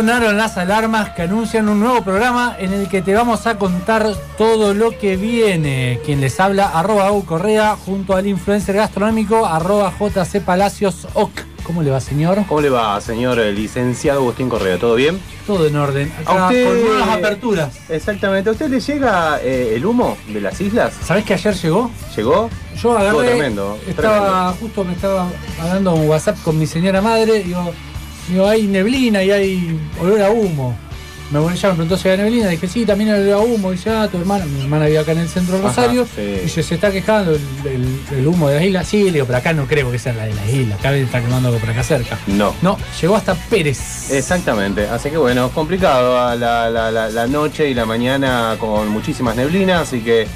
Sonaron las alarmas que anuncian un nuevo programa en el que te vamos a contar todo lo que viene. Quien les habla, arroba Au Correa, junto al influencer gastronómico, arroba JC Palacios Oc. ¿Cómo le va, señor? ¿Cómo le va, señor eh, licenciado Agustín Correa? ¿Todo bien? Todo en orden. ¿A Acá usted- con nuevas aperturas. Exactamente. ¿A usted le llega eh, el humo de las islas? ¿Sabés que ayer llegó? ¿Llegó? Yo agarré, Estuvo tremendo, estaba, justo me estaba hablando en WhatsApp con mi señora madre, digo, digo, hay neblina y hay olor a humo. Me bueno, me preguntó si había neblina, dije, sí, también hay olor a humo, y dice, ah, tu hermana, mi hermana vive acá en el centro de Ajá, Rosario, sí. y dice, se está quejando el, el- el humo de las islas. Sí, le digo, pero acá no creo que sea la de las islas, acá está quemando algo por acá cerca. No. No, llegó hasta Pérez. Exactamente, así que bueno, complicado a la, la- la- la noche y la mañana con muchísimas neblinas, así que...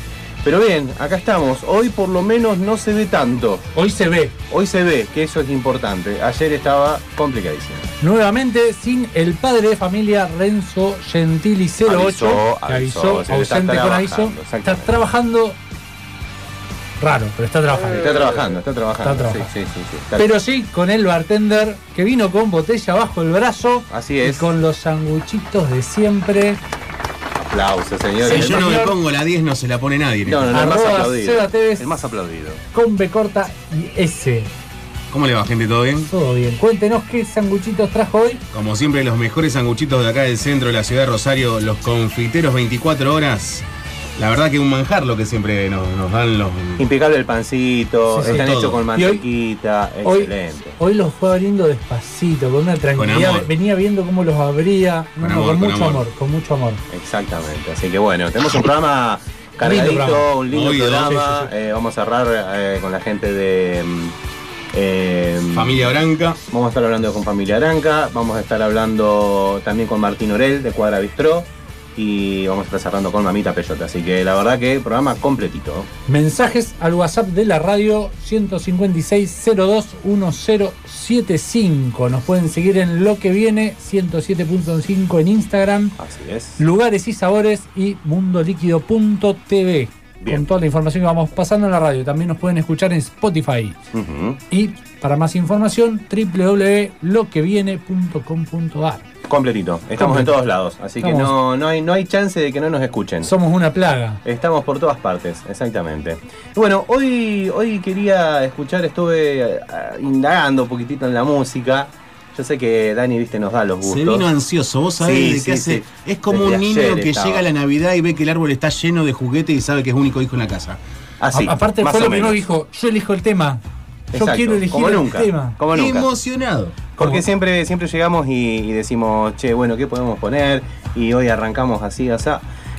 Pero bien, acá estamos. Hoy por lo menos no se ve tanto. Hoy se ve Hoy se ve, que eso es importante. Ayer estaba complicadísimo. nuevamente sin el padre de familia Renzo Gentili 08, Avisó, que avisó, avisó, ausente con aviso, trabajando, está trabajando raro, pero está trabajando. Está trabajando, está trabajando. Está trabajando. Sí, sí, sí, sí, está- Pero sí con el bartender que vino con botella bajo el brazo Así es. y con los sanguchitos de siempre. Aplausos, señores. Si yo no me pongo la 10 no se la pone nadie. No, no, no, el más aplaudido. El más aplaudido. Con B corta y S. ¿Cómo le va, gente? ¿Todo bien? Todo bien. Cuéntenos qué sanguchitos trajo hoy. Como siempre, los mejores sanguchitos de acá del centro de la ciudad de Rosario, los confiteros 24 horas. La verdad que un manjar lo que siempre nos, nos dan los... Impecable el pancito, Sí, sí, están hechos con mantequita, Hoy, excelente. hoy los fue abriendo despacito, con una tranquilidad. Venía viendo cómo los abría. Con no, amor, con con mucho amor. amor. con mucho amor. Exactamente. Así que bueno, tenemos un programa cargadito, programa. un lindo programa. sí, sí, Eh, vamos a cerrar eh, con la gente de. mm, eh, Familia Branca. Vamos a estar hablando con Familia Aranca, vamos a estar hablando también con Martín Orel de Cuadra Bistró y vamos a estar cerrando con Mamita Peyota. Así que la verdad que programa completito. Mensajes al WhatsApp de la radio 156-021075. Nos pueden seguir en lo que viene 107.5 en Instagram. Así es. Lugares y sabores y mundoliquido.tv. Bien. Con toda la información que vamos pasando en la radio. También nos pueden escuchar en Spotify. Y para más información, www.loqueviene.com.ar. Completito. Estamos en todos lados. Así que no, no, hay, no hay chance de que no nos escuchen. Somos una plaga. Estamos por todas partes, exactamente. Bueno, hoy, hoy quería escuchar, estuve eh, indagando un poquitito en la música. Yo sé que Dani, viste, nos da los gustos. Se vino ansioso, vos sabés Sí, de sí, qué hace. sí. Es como Desde un niño que estaba. llega a la Navidad y ve que el árbol está lleno de juguetes y sabe que es único hijo en la casa. Así, A- aparte fue lo primero que dijo, yo elijo el tema. Yo Exacto, quiero elegir como el nunca, tema. Como nunca. Emocionado. Porque siempre, siempre llegamos y, y decimos, che, bueno, ¿qué podemos poner? Y hoy arrancamos así, así.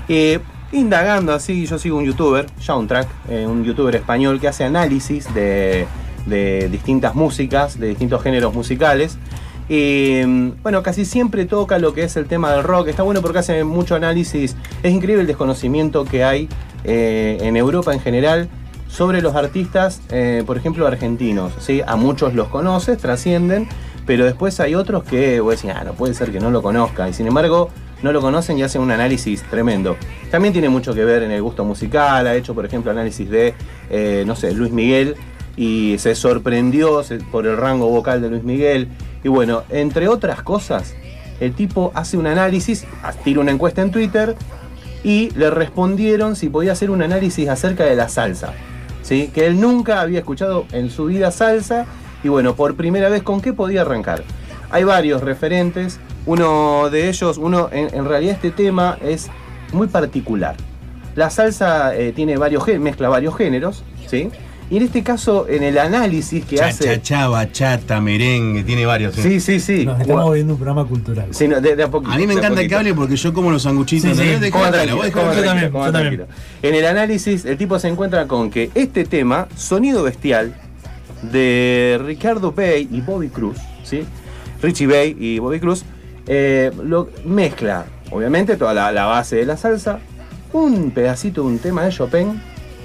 Eh, indagando así, yo sigo un youtuber, Soundtrack, eh, un youtuber español que hace análisis de, de distintas músicas, de distintos géneros musicales. Y mm, bueno, casi siempre toca lo que es el tema del rock. Está bueno porque hace mucho análisis. Es increíble el desconocimiento que hay eh, en Europa en general sobre los artistas, eh, por ejemplo, argentinos. ¿sí? A muchos los conoces, trascienden, pero después hay otros que vos ah, no puede ser que no lo conozca. Y sin embargo, no lo conocen y hacen un análisis tremendo. También tiene mucho que ver en el gusto musical. Ha hecho, por ejemplo, análisis de, eh, no sé, Luis Miguel y se sorprendió por el rango vocal de Luis Miguel. Y bueno, entre otras cosas, el tipo hace un análisis, tira una encuesta en Twitter y le respondieron si podía hacer un análisis acerca de la salsa. ¿sí? Que él nunca había escuchado en su vida salsa y bueno, por primera vez, ¿con qué podía arrancar? Hay varios referentes, uno de ellos, uno, en, en realidad este tema es muy particular. La salsa eh, tiene varios mezcla varios géneros, ¿sí? Y en este caso, en el análisis que Cha, hace. cha, cha, bachata, merengue, tiene varios. Sí, sí, sí. Nos estamos viendo un programa cultural. Sí, no, de- de a poquito, A mí me de encanta el poquito. cable porque yo como los sanguchitos. Sí, sí, coma yo también, yo. En el análisis, el tipo se encuentra con que este tema, Sonido Bestial, de Ricardo Bay y Bobby Cruz, ¿sí? Richie Bay y Bobby Cruz, eh, lo mezcla, obviamente, toda la, la base de la salsa, un pedacito de un tema de Chopin,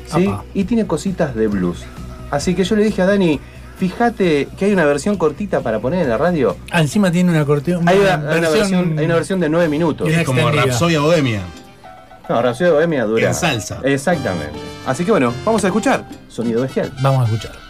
¿sí? Apa. Y tiene cositas de blues. Así que yo le dije a Dani, fíjate que hay una versión cortita para poner en la radio. Ah, encima tiene una cortina. Hay una, versión, hay una versión de 9 minutos. Es como. Rapsodia Bohemia. No, Rhapsody Bohemia dura. En salsa. Exactamente. Así que bueno, vamos a escuchar Sonido Bestial. Vamos a escuchar.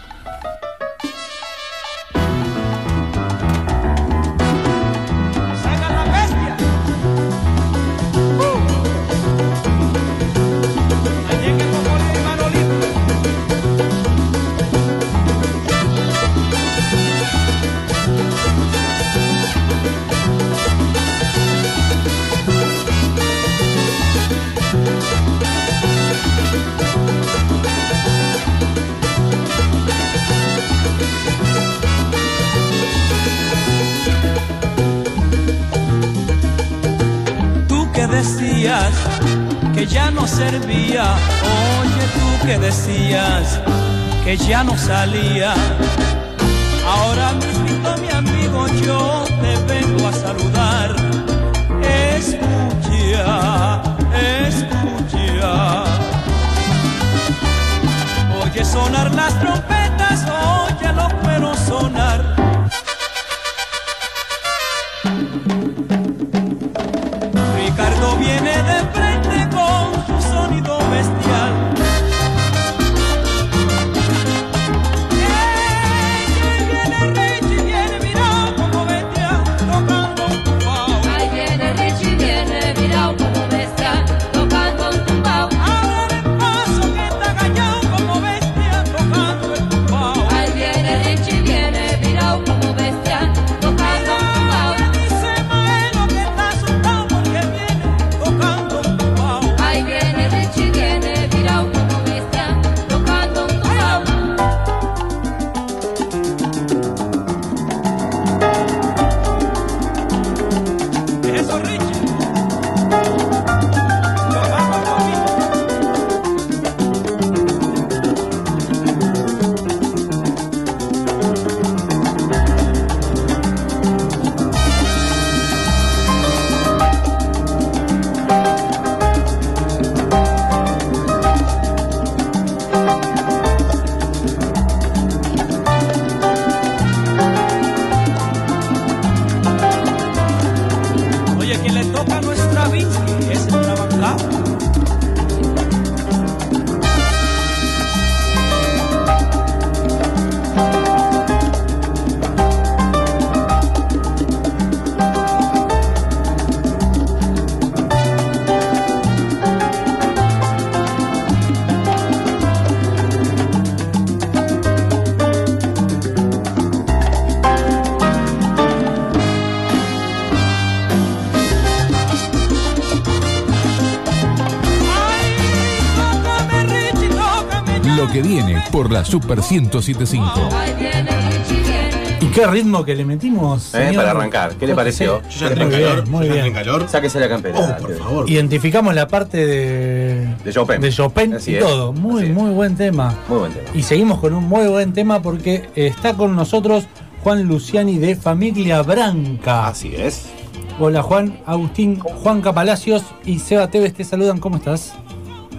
Que ya no salía. Por la Super 1075. Ahí viene Richie, viene. ¿Y qué ritmo que le metimos? Eh, para arrancar, ¿qué le pareció? Yo ya entré en Muy bien, calor. muy bien. en calor. Sáquese la campera. Oh, por favor. Identificamos la parte de, De Chopin. de Chopin Así y es, todo. Muy, así es. muy buen tema. Muy buen tema. Y seguimos con un muy buen tema porque está con nosotros Juan Luciani de Familia Branca. Así es. Hola Juan, Agustín, Juan Palacios y Seba Tevez te saludan. ¿Cómo estás?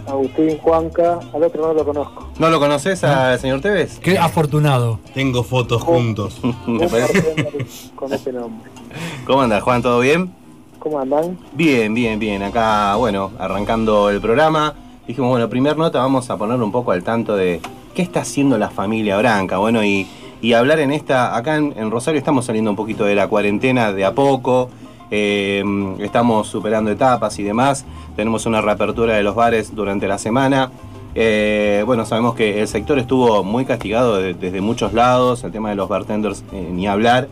Agustín Juanca, al otro no lo conozco. ¿No lo conoces al señor Tevez? Qué afortunado. Tengo fotos juntos. Me parece. con ese nombre. ¿Cómo andas, Juan? ¿Todo bien? ¿Cómo andan? Bien, bien, bien. Acá, bueno, arrancando el programa. Dijimos, bueno, primer nota, vamos a poner un poco al tanto de qué está haciendo la familia Branca. Bueno, y, y hablar en esta, acá en, en Rosario estamos saliendo un poquito de la cuarentena de a poco. Eh, estamos superando etapas y demás. Tenemos una reapertura de los bares durante la semana. Eh, bueno, sabemos que el sector estuvo muy castigado de- desde muchos lados, el tema de los bartenders eh, ni hablar.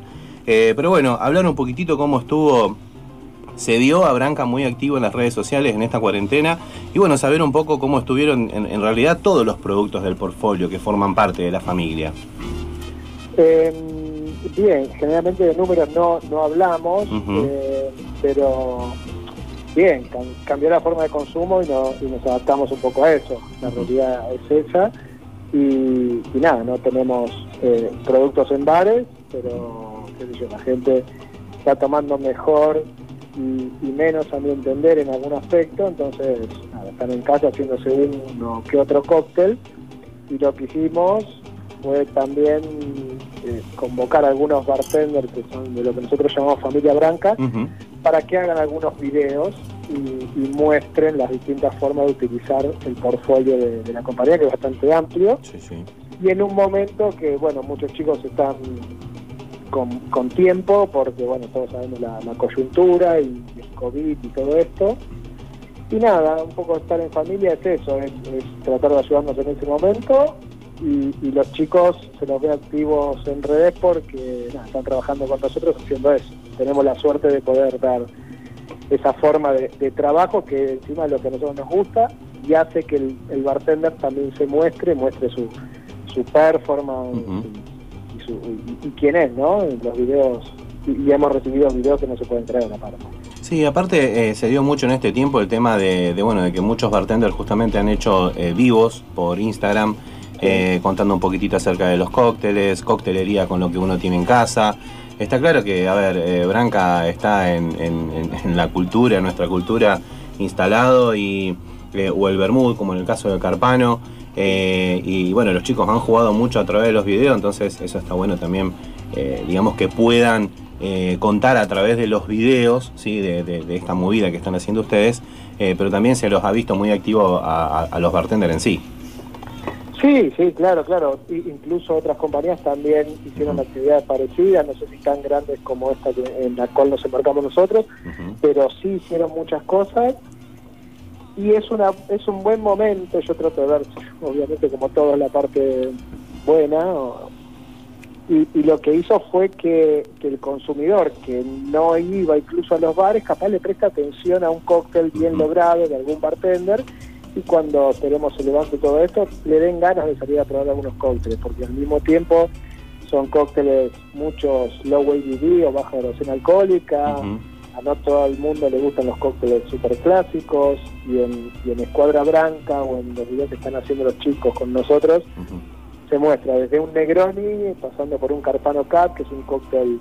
Eh, pero bueno, hablar un poquitito cómo estuvo, se vio a Branca muy activo en las redes sociales en esta cuarentena y bueno, saber un poco cómo estuvieron en, en realidad todos los productos del portfolio que forman parte de la familia. Eh, bien, generalmente de números no, no hablamos, pero bien, cam- cambió la forma de consumo y, no- y nos adaptamos un poco a eso. La realidad es esa. Y, y nada, no tenemos eh, productos en bares, pero qué sé yo, la gente está tomando mejor y, y menos a mi entender en algún aspecto, entonces nada, están en casa haciéndose uno que otro cóctel y lo que hicimos fue también eh, convocar a algunos bartenders que son de lo que nosotros llamamos familia branca Ujú. Para que hagan algunos videos y, y muestren las distintas formas de utilizar el portfolio de, de la compañía que es bastante amplio. Sí, sí. y en un momento que bueno muchos chicos están con, con tiempo porque bueno todos sabemos la, la coyuntura y el covid y todo esto. Y nada un poco estar en familia es eso es, es tratar de ayudarnos en ese momento. Y, y los chicos se los ve activos en redes porque nada, están trabajando con nosotros haciendo eso tenemos la suerte de poder dar esa forma de, de trabajo que encima es lo que a nosotros nos gusta y hace que el, el bartender también se muestre, muestre su, su performance y, y su- y- y quién es, ¿no? Los videos, y, y hemos recibido videos que no se pueden traer a la parte. Sí, aparte eh, se dio mucho en este tiempo el tema de, de, bueno de que muchos bartenders justamente han hecho eh, vivos por Instagram eh, contando un poquitito acerca de los cócteles, coctelería con lo que uno tiene en casa. Está claro que, a ver, eh, Branca está en, la cultura, en nuestra cultura instalado y eh, o el Bermud, como en el caso de Carpano. eh, y bueno, los chicos han jugado mucho a través de los videos, entonces eso está bueno también, digamos que puedan contar a través de los videos, ¿sí? de, esta movida que están haciendo ustedes, pero también se los ha visto muy activos a, a- a los bartenders en sí. Sí, sí, claro, claro. Incluso otras compañías también hicieron actividades parecidas, no sé si tan grandes como esta que- en la cual nos embarcamos nosotros, pero sí hicieron muchas cosas. Y es una es un buen momento. Yo trato de ver obviamente como todo la parte buena. O- y, y lo que hizo fue que, que el consumidor que no iba incluso a los bares capaz le presta atención a un cóctel bien Ujú. logrado de algún bartender y cuando esperemos se levante todo esto le den ganas de salir a probar algunos cócteles porque al mismo tiempo son cócteles muchos low ABV o baja erosión alcohólica. A no todo el mundo le gustan los cócteles super clásicos y en, y en Escuadra Branca o en los videos que están haciendo los chicos con nosotros se muestra desde un Negroni pasando por un Carpano Cap que es un cóctel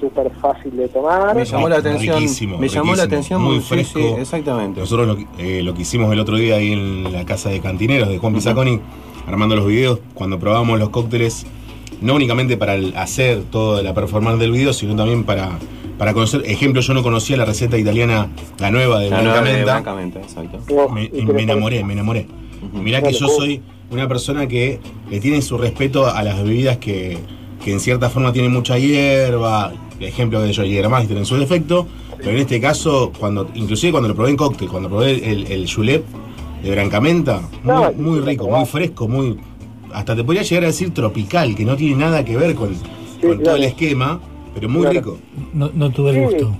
súper fácil de tomar Me llamó la atención, Riquísimo, me llamó la atención muy sí, sí, fresco. exactamente. Nosotros lo, que- eh, lo que hicimos el otro día ahí en la casa de cantineros de Juan Pisaconi, armando los videos, cuando probábamos los cócteles, no únicamente para el- hacer toda la performance del video, sino también para, para conocer. Ejemplo, yo no conocía la receta italiana, la nueva de La nueva de Blancamenta. Blancamente, exacto. Me, ¿y qué me enamoré, me enamoré. Ujú. Mirá que yo soy una persona que le tiene su respeto a las bebidas que, que en cierta forma tienen mucha hierba, ejemplo de yo, Jägermeister en su defecto, pero en este caso, cuando inclusive cuando lo probé en cóctel, cuando probé el, el julep de Brancamenta, muy, muy rico, muy fresco, muy hasta te podría llegar a decir tropical, que no tiene nada que ver con, con todo el esquema, pero muy Claro. rico. No, no tuve el Sí. gusto.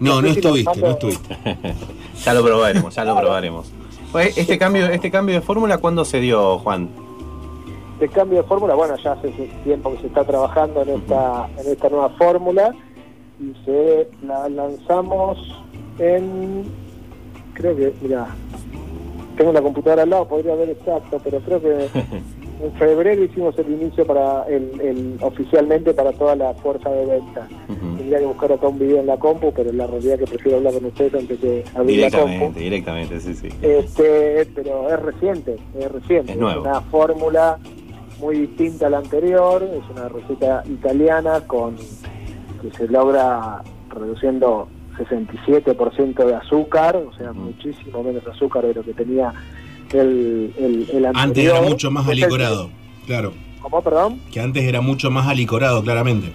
No, no estuviste, no estuviste. Ya lo probaremos, ya lo probaremos. Este cambio, este cambio de fórmula, ¿cuándo se dio, Juan? De cambio de fórmula, bueno, ya hace tiempo que se está trabajando en esta, en esta nueva fórmula y se la lanzamos en, creo que, mira, tengo la computadora al lado, podría ver exacto, pero creo que en febrero hicimos el inicio para el, el- oficialmente para toda la fuerza de venta. Tendría que buscar acá un video en la compu, pero la realidad es que prefiero hablar con ustedes antes de abrir la compu. Directamente, directamente, sí, sí. Este, pero es reciente, es reciente. Es nuevo. una fórmula muy distinta a la anterior, es una receta italiana con que se logra reduciendo 67% de azúcar, o sea, Ujú. muchísimo menos azúcar de lo que tenía el, el, el anterior. Antes era mucho más alicorado, claro. ¿Cómo, perdón? Que antes era mucho más alicorado, claramente.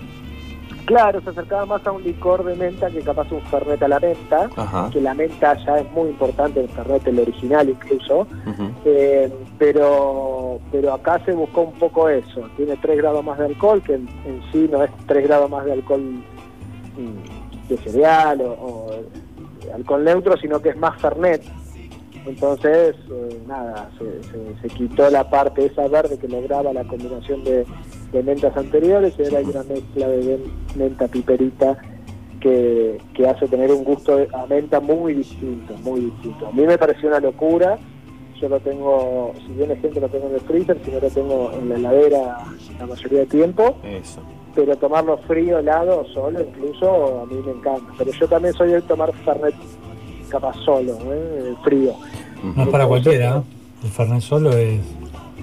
Claro, se acercaba más a un licor de menta que capaz un fernet a la menta, Ajá. que la menta ya es muy importante el fernet, el original incluso. Eh, pero pero acá se buscó un poco eso. Tiene 3 grados más de alcohol, que en, en sí no es 3 grados más de alcohol mm, de cereal o, alcohol neutro, sino que es más Fernet. Entonces, eh, nada, se, se- se quitó la parte esa verde que lograba la combinación de, de mentas anteriores y ahora hay una mezcla de menta piperita que, que hace tener un gusto a menta muy distinto, muy distinto. A mí me pareció una locura. Yo lo tengo, si bien gente lo tengo en el freezer, si no lo tengo en la heladera la mayoría de tiempo, Eso. pero tomarlo frío, helado, solo, incluso a mí me encanta. Pero yo también soy de tomar Fernet capaz solo, ¿eh? frío. No es para cualquiera. ¿eh? El Fernet solo es.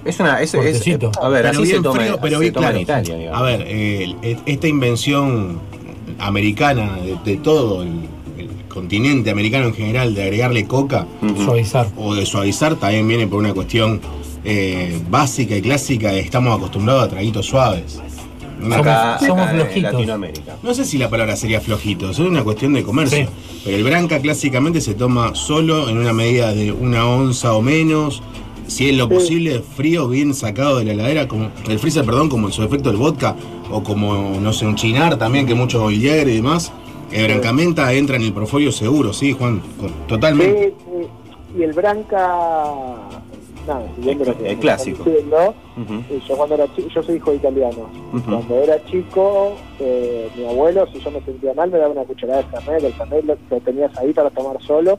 Es una. Es, es- Fuertecito. a ver, Pero así se bien toma, frío, pero se bien toma claro. en Italia, digamos. A ver, eh, el- esta invención americana de, de todo el, el continente americano en general de agregarle coca. Suavizar. o de suavizar también viene por una cuestión eh, básica y clásica de estamos acostumbrados a traguitos suaves. Acá, somos acá en flojitos. Latinoamérica. no sé si la palabra sería flojito, es una cuestión de comercio. Sí. Pero el branca clásicamente se toma solo en una medida de una onza o menos. Si es lo Sí. posible, frío, bien sacado de la heladera, como el freezer, perdón, como en su efecto el vodka, o como, no sé, un chinar también, que mucho Villier y demás. El brancamenta entra en el profolio seguro, sí, Juan, totalmente. Sí, sí. y el Branca, nada, siguiendo lo que El me están clásico. diciendo, yo cuando era chico, yo soy hijo de italiano. Cuando era chico, eh, mi abuelo, si yo me sentía mal, me daba una cucharada de Fernet, el Fernet lo, lo tenías ahí para tomar solo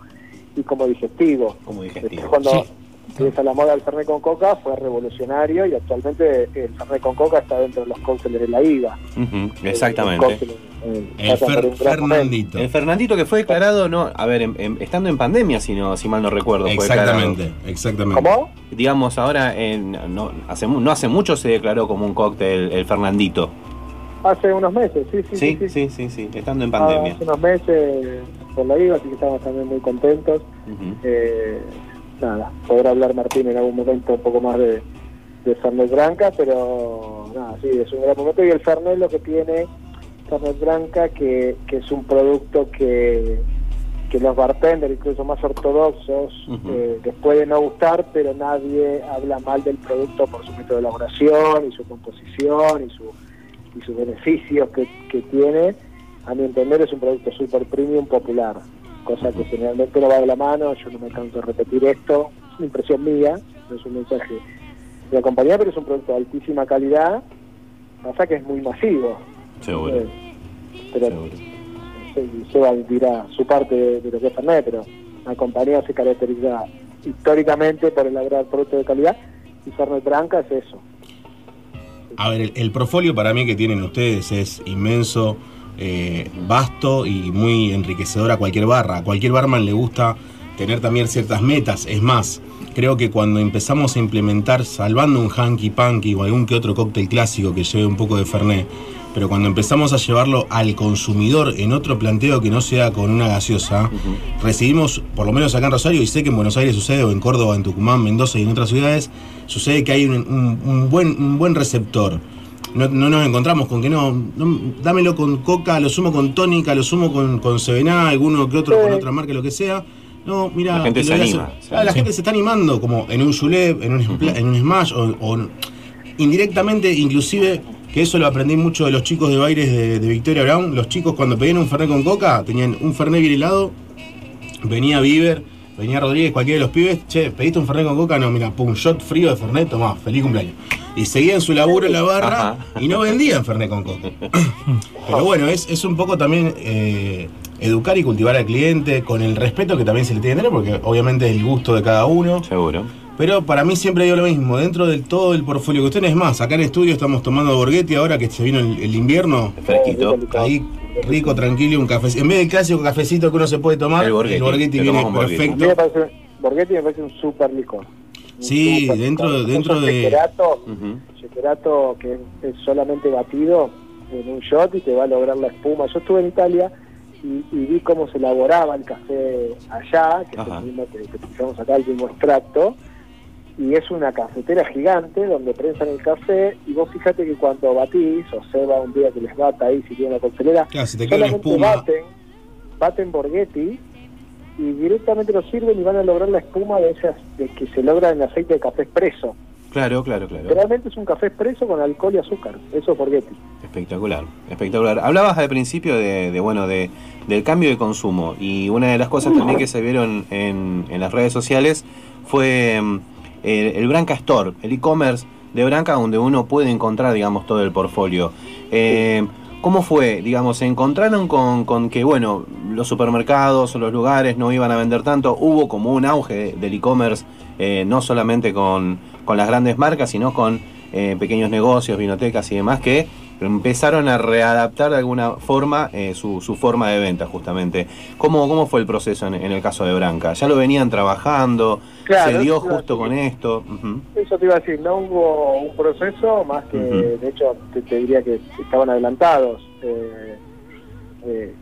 y como digestivo. Como Después digestivo. cuando Sí. Empieza la moda del Fernet con Coca, fue revolucionario y actualmente el Fernet con Coca está dentro de los cócteles de la IVA. El Exactamente. eh, El Fer- un gran momento. Fernandito. El Fernandito que fue declarado, no, a ver, en- en- estando en pandemia, si, no, si mal no recuerdo. Exactamente, exactamente. ¿Cómo? Digamos, ahora, en, no, hace, mu- no hace mucho se declaró como un cóctel el Fernandito. Hace unos meses, sí, sí, Sí, sí. sí, sí, sí, estando en Ah, pandemia. hace unos meses por la IVA, así que estamos también muy contentos. Ujú. Eh, nada, podrá hablar Martín en algún momento un poco más de, de Fernet Branca, pero nada, sí, es un gran momento. Y el Fernet lo que tiene, Fernet Branca, que, que es un producto que, que los bartenders, incluso más ortodoxos, Ujú. eh, les puede no gustar, pero nadie habla mal del producto por su método de elaboración y su composición y, su, y sus beneficios que, que tiene. A mi entender es un producto super premium popular, cosa que generalmente no va de la mano, yo no me canso de repetir esto, es una impresión mía, no es un mensaje de la compañía, pero es un producto de altísima calidad, pasa que es muy masivo. Seguro. Eh, pero seguro. se, Seba dirá su parte de, de lo que es Fernet, pero la compañía se caracteriza históricamente por elaborar productos de calidad y Fernet Branca es eso. A ver, el, el portfolio para mí que tienen ustedes es inmenso, eh, vasto y muy enriquecedor a cualquier barra. A cualquier barman le gusta tener también ciertas metas. Es más, creo que cuando empezamos a implementar, salvando un hanky panky o algún que otro cóctel clásico que lleve un poco de Fernet, pero cuando empezamos a llevarlo al consumidor en otro planteo que no sea con una gaseosa, recibimos, por lo menos acá en Rosario, y sé que en Buenos Aires sucede, o en Córdoba, en Tucumán, Mendoza y en otras ciudades, sucede que hay un, un- un buen, un buen receptor. No, no nos encontramos con que no, no, dámelo con coca, lo sumo con tónica, lo sumo con, con Sevená, alguno que otro con otra marca, lo que sea. No, mira, La gente se anima, se Ah, la gente se está animando, como en un Julep, en un, Spla- en un Smash, o, o indirectamente, inclusive, que eso lo aprendí mucho de los chicos de bailes de, de Victoria Brown. Los chicos cuando pedían un Fernet con coca, tenían un Fernet bien helado, venía Bieber, venía Rodríguez, cualquiera de los pibes, che, pediste un Fernet con coca, no, mira, pum, shot frío de Fernet, tomá, feliz cumpleaños. Y seguían su laburo en la barra Ajá. y no vendían Fernet con coca. Pero bueno, es, es un poco también eh, educar y cultivar al cliente con el respeto que también se le tiene que tener, porque obviamente es el gusto de cada uno. Seguro. Pero para mí siempre digo lo mismo, dentro del todo el portfolio que ustedes es más, acá en estudio estamos tomando Borghetti ahora que se vino el, el invierno, Fresquito. ahí rico, tranquilo, un café. En vez del clásico cafecito que uno se puede tomar, El Borghetti. Viene Borghetti. Me perfecto. parece, Borghetti me parece un super licor. Un Sí, super dentro- dentro de- shakerato que es solamente batido en un shot y te va a lograr la espuma. Yo estuve en Italia y, y vi cómo se elaboraba el café allá, que es el mismo que, que utilizamos acá, el mismo extracto, y es una cafetera gigante donde prensan el café y vos fíjate que cuando batís, o Seba un día que les bata ahí si tiene una coctelera, Claro, si la solamente baten, baten Borghetti y directamente lo sirven y van a lograr la espuma de esas de que se logra en aceite de café expreso. Claro, claro, claro. Realmente es un café expreso con alcohol y azúcar, eso es Borghetti. Espectacular, espectacular. Hablabas al principio de, de, bueno de, del cambio de consumo y una de las cosas también que se vieron en, en las redes sociales fue mm, el, el Branca Store, el e-commerce de Branca donde uno puede encontrar, digamos, todo el portfolio. Eh, ¿Cómo fue? Digamos, ¿se encontraron con, que, bueno, los supermercados o los lugares no iban a vender tanto? Hubo como un auge del e-commerce, eh, no solamente con, con las grandes marcas, sino con eh, pequeños negocios, vinotecas y demás, que empezaron a readaptar de alguna forma eh, su, su forma de venta, justamente. ¿Cómo, cómo fue el proceso en, en el caso de Branca? ¿Ya lo venían trabajando? Claro, ¿Se dio justo con esto? Ujú. Eso te iba a decir, no hubo un proceso más que, Ujú. de hecho, te, te diría que estaban adelantados. Eh, eh,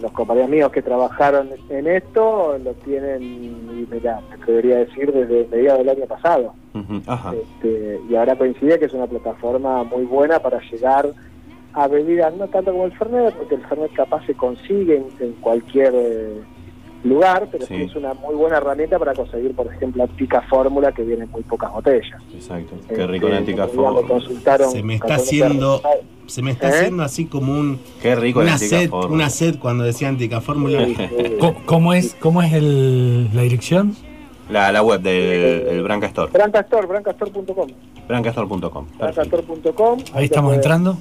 los compañeros míos que trabajaron en esto lo tienen, y mira, te debería decir, desde mediados del año pasado. Ujú. Ajá. Este, y ahora coincide que es una plataforma muy buena para llegar a bebidas, no tanto como el Fernet, porque el Fernet capaz se consigue en, en cualquier eh, lugar, pero sí. Sí. es una muy buena herramienta para conseguir, por ejemplo, la pica fórmula que viene en muy pocas botellas. Exacto. Este, Qué rico la antica Fórmula. Se me está haciendo- Fernet. Se me está ¿Eh? haciendo así como un Qué rico la una antica set, Fórmula. una set cuando decía antica fórmula. Sí, sí. Co- ¿Cómo es, cómo es el, la dirección? La, la web del, del Branca Store. Brancastore, brancastore.com. Brancastore.com. Perfecto. Brancastore.com. Ahí estamos entrando.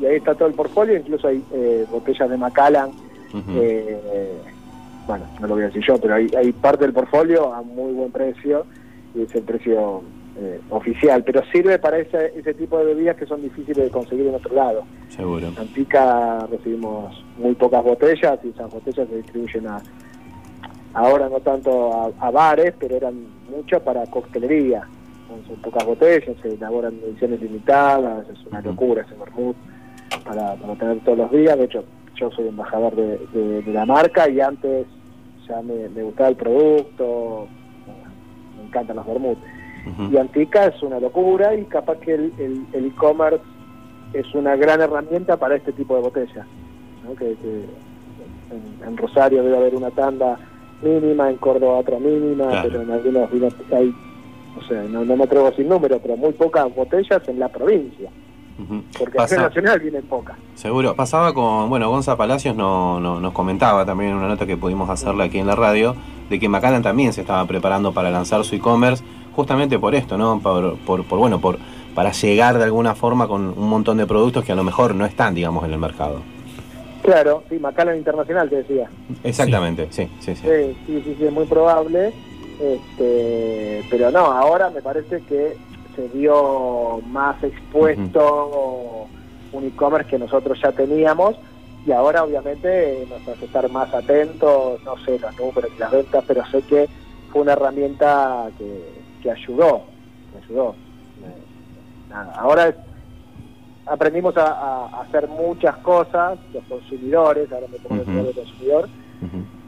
Y ahí está todo el portfolio, incluso hay eh, botellas de Macallan. Eh, bueno, no lo voy a decir yo, pero hay, hay parte del portfolio a muy buen precio y es el precio eh, oficial, pero sirve para ese, ese tipo de bebidas que son difíciles de conseguir en otro lado. Seguro. En Antica recibimos muy pocas botellas y esas botellas se distribuyen a, ahora no tanto a, a bares, pero eran muchas para coctelería. Son, pocas botellas, se elaboran ediciones limitadas, es una locura ese vermut para, para tener todos los días. De hecho, yo soy embajador de, de- de la marca y antes ya me, me gustaba el producto, me encantan los vermut. Ujú. Y Antica es una locura y capaz que el el- el e-commerce es una gran herramienta para este tipo de botellas. ¿no? Que, que en, en Rosario debe haber una tanda mínima, en Córdoba otra mínima, Claro. pero en algunos vinos hay, no sé, no, no me atrevo sin número, pero muy pocas botellas en la provincia, Porque Pasa- nacional vienen pocas. Seguro. Pasaba con, bueno, Gonza Palacios no, no- nos comentaba también en una nota que pudimos hacerle aquí en la radio, de que Macallan también se estaba preparando para lanzar su e-commerce, justamente por esto, ¿no? Por, por, por, bueno, por, para llegar de alguna forma con un montón de productos que a lo mejor no están, digamos, en el mercado. Claro, sí, Macallan Internacional te decía. Exactamente, sí, sí, sí. Sí, sí, sí, sí, es muy probable. Este, pero no, ahora me parece que se vio más expuesto un e-commerce que nosotros ya teníamos y ahora obviamente nos hace estar más atentos, no sé los números y las ventas, pero sé que fue una herramienta que, que ayudó, que ayudó. Eh, nada, ahora aprendimos a, hacer muchas cosas, los consumidores, ahora me pongo Ujú. el rol de consumidor.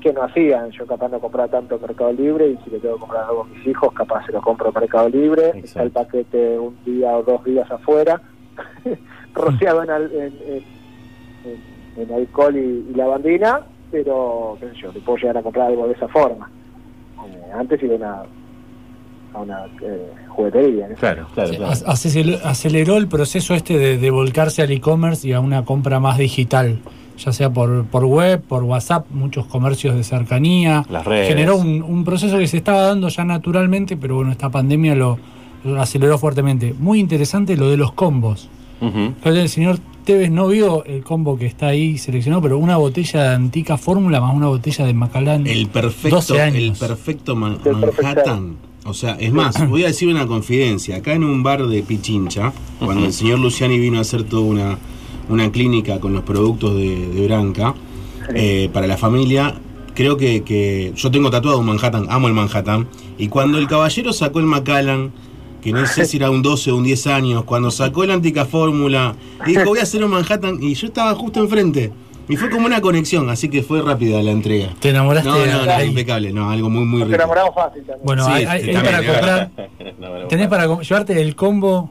Que no hacían. Yo capaz no compraba tanto en Mercado Libre y si le tengo que comprar algo a mis hijos, capaz se lo compro en Mercado Libre. Exacto. Está el paquete un día o dos días afuera, rociado en, al- en, en- en- en alcohol y, y lavandina, pero qué sé yo, le puedo llegar a comprar algo de esa forma. Eh, antes iba a una, a una eh, juguetería. ¿no? Claro, claro, claro. ac- acel- aceleró el proceso este de, de volcarse al e-commerce y a una compra más digital, ya sea por, por web, por WhatsApp, muchos comercios de cercanía. Las redes. Generó un, un proceso que se estaba dando ya naturalmente, pero bueno, esta pandemia lo, lo aceleró fuertemente. Muy interesante lo de los combos. Ujú. El señor Tevez no vio el combo que está ahí seleccionado, pero una botella de antica fórmula más una botella de Macallan. El perfecto, 12 años. el perfecto Man- El perfecto. Manhattan. O sea, es más, voy a decir una confidencia. Acá en un bar de Pichincha, cuando el señor Luciani vino a hacer toda una, una clínica con los productos de, de Branca eh, para la familia, creo que, que yo tengo tatuado un Manhattan, amo el Manhattan. Y cuando el caballero sacó el Macallan, que no sé si era un 12 o un 10 años, cuando sacó el Antica Fórmula, dijo voy a hacer un Manhattan, y yo estaba justo enfrente. Y fue como una conexión, así que fue rápida la entrega. Te enamoraste No, no, no, impecable, no, algo muy, muy rico. enamoramos fácil también. Bueno, Sí, hay, para comprar. Tenés para llevarte el combo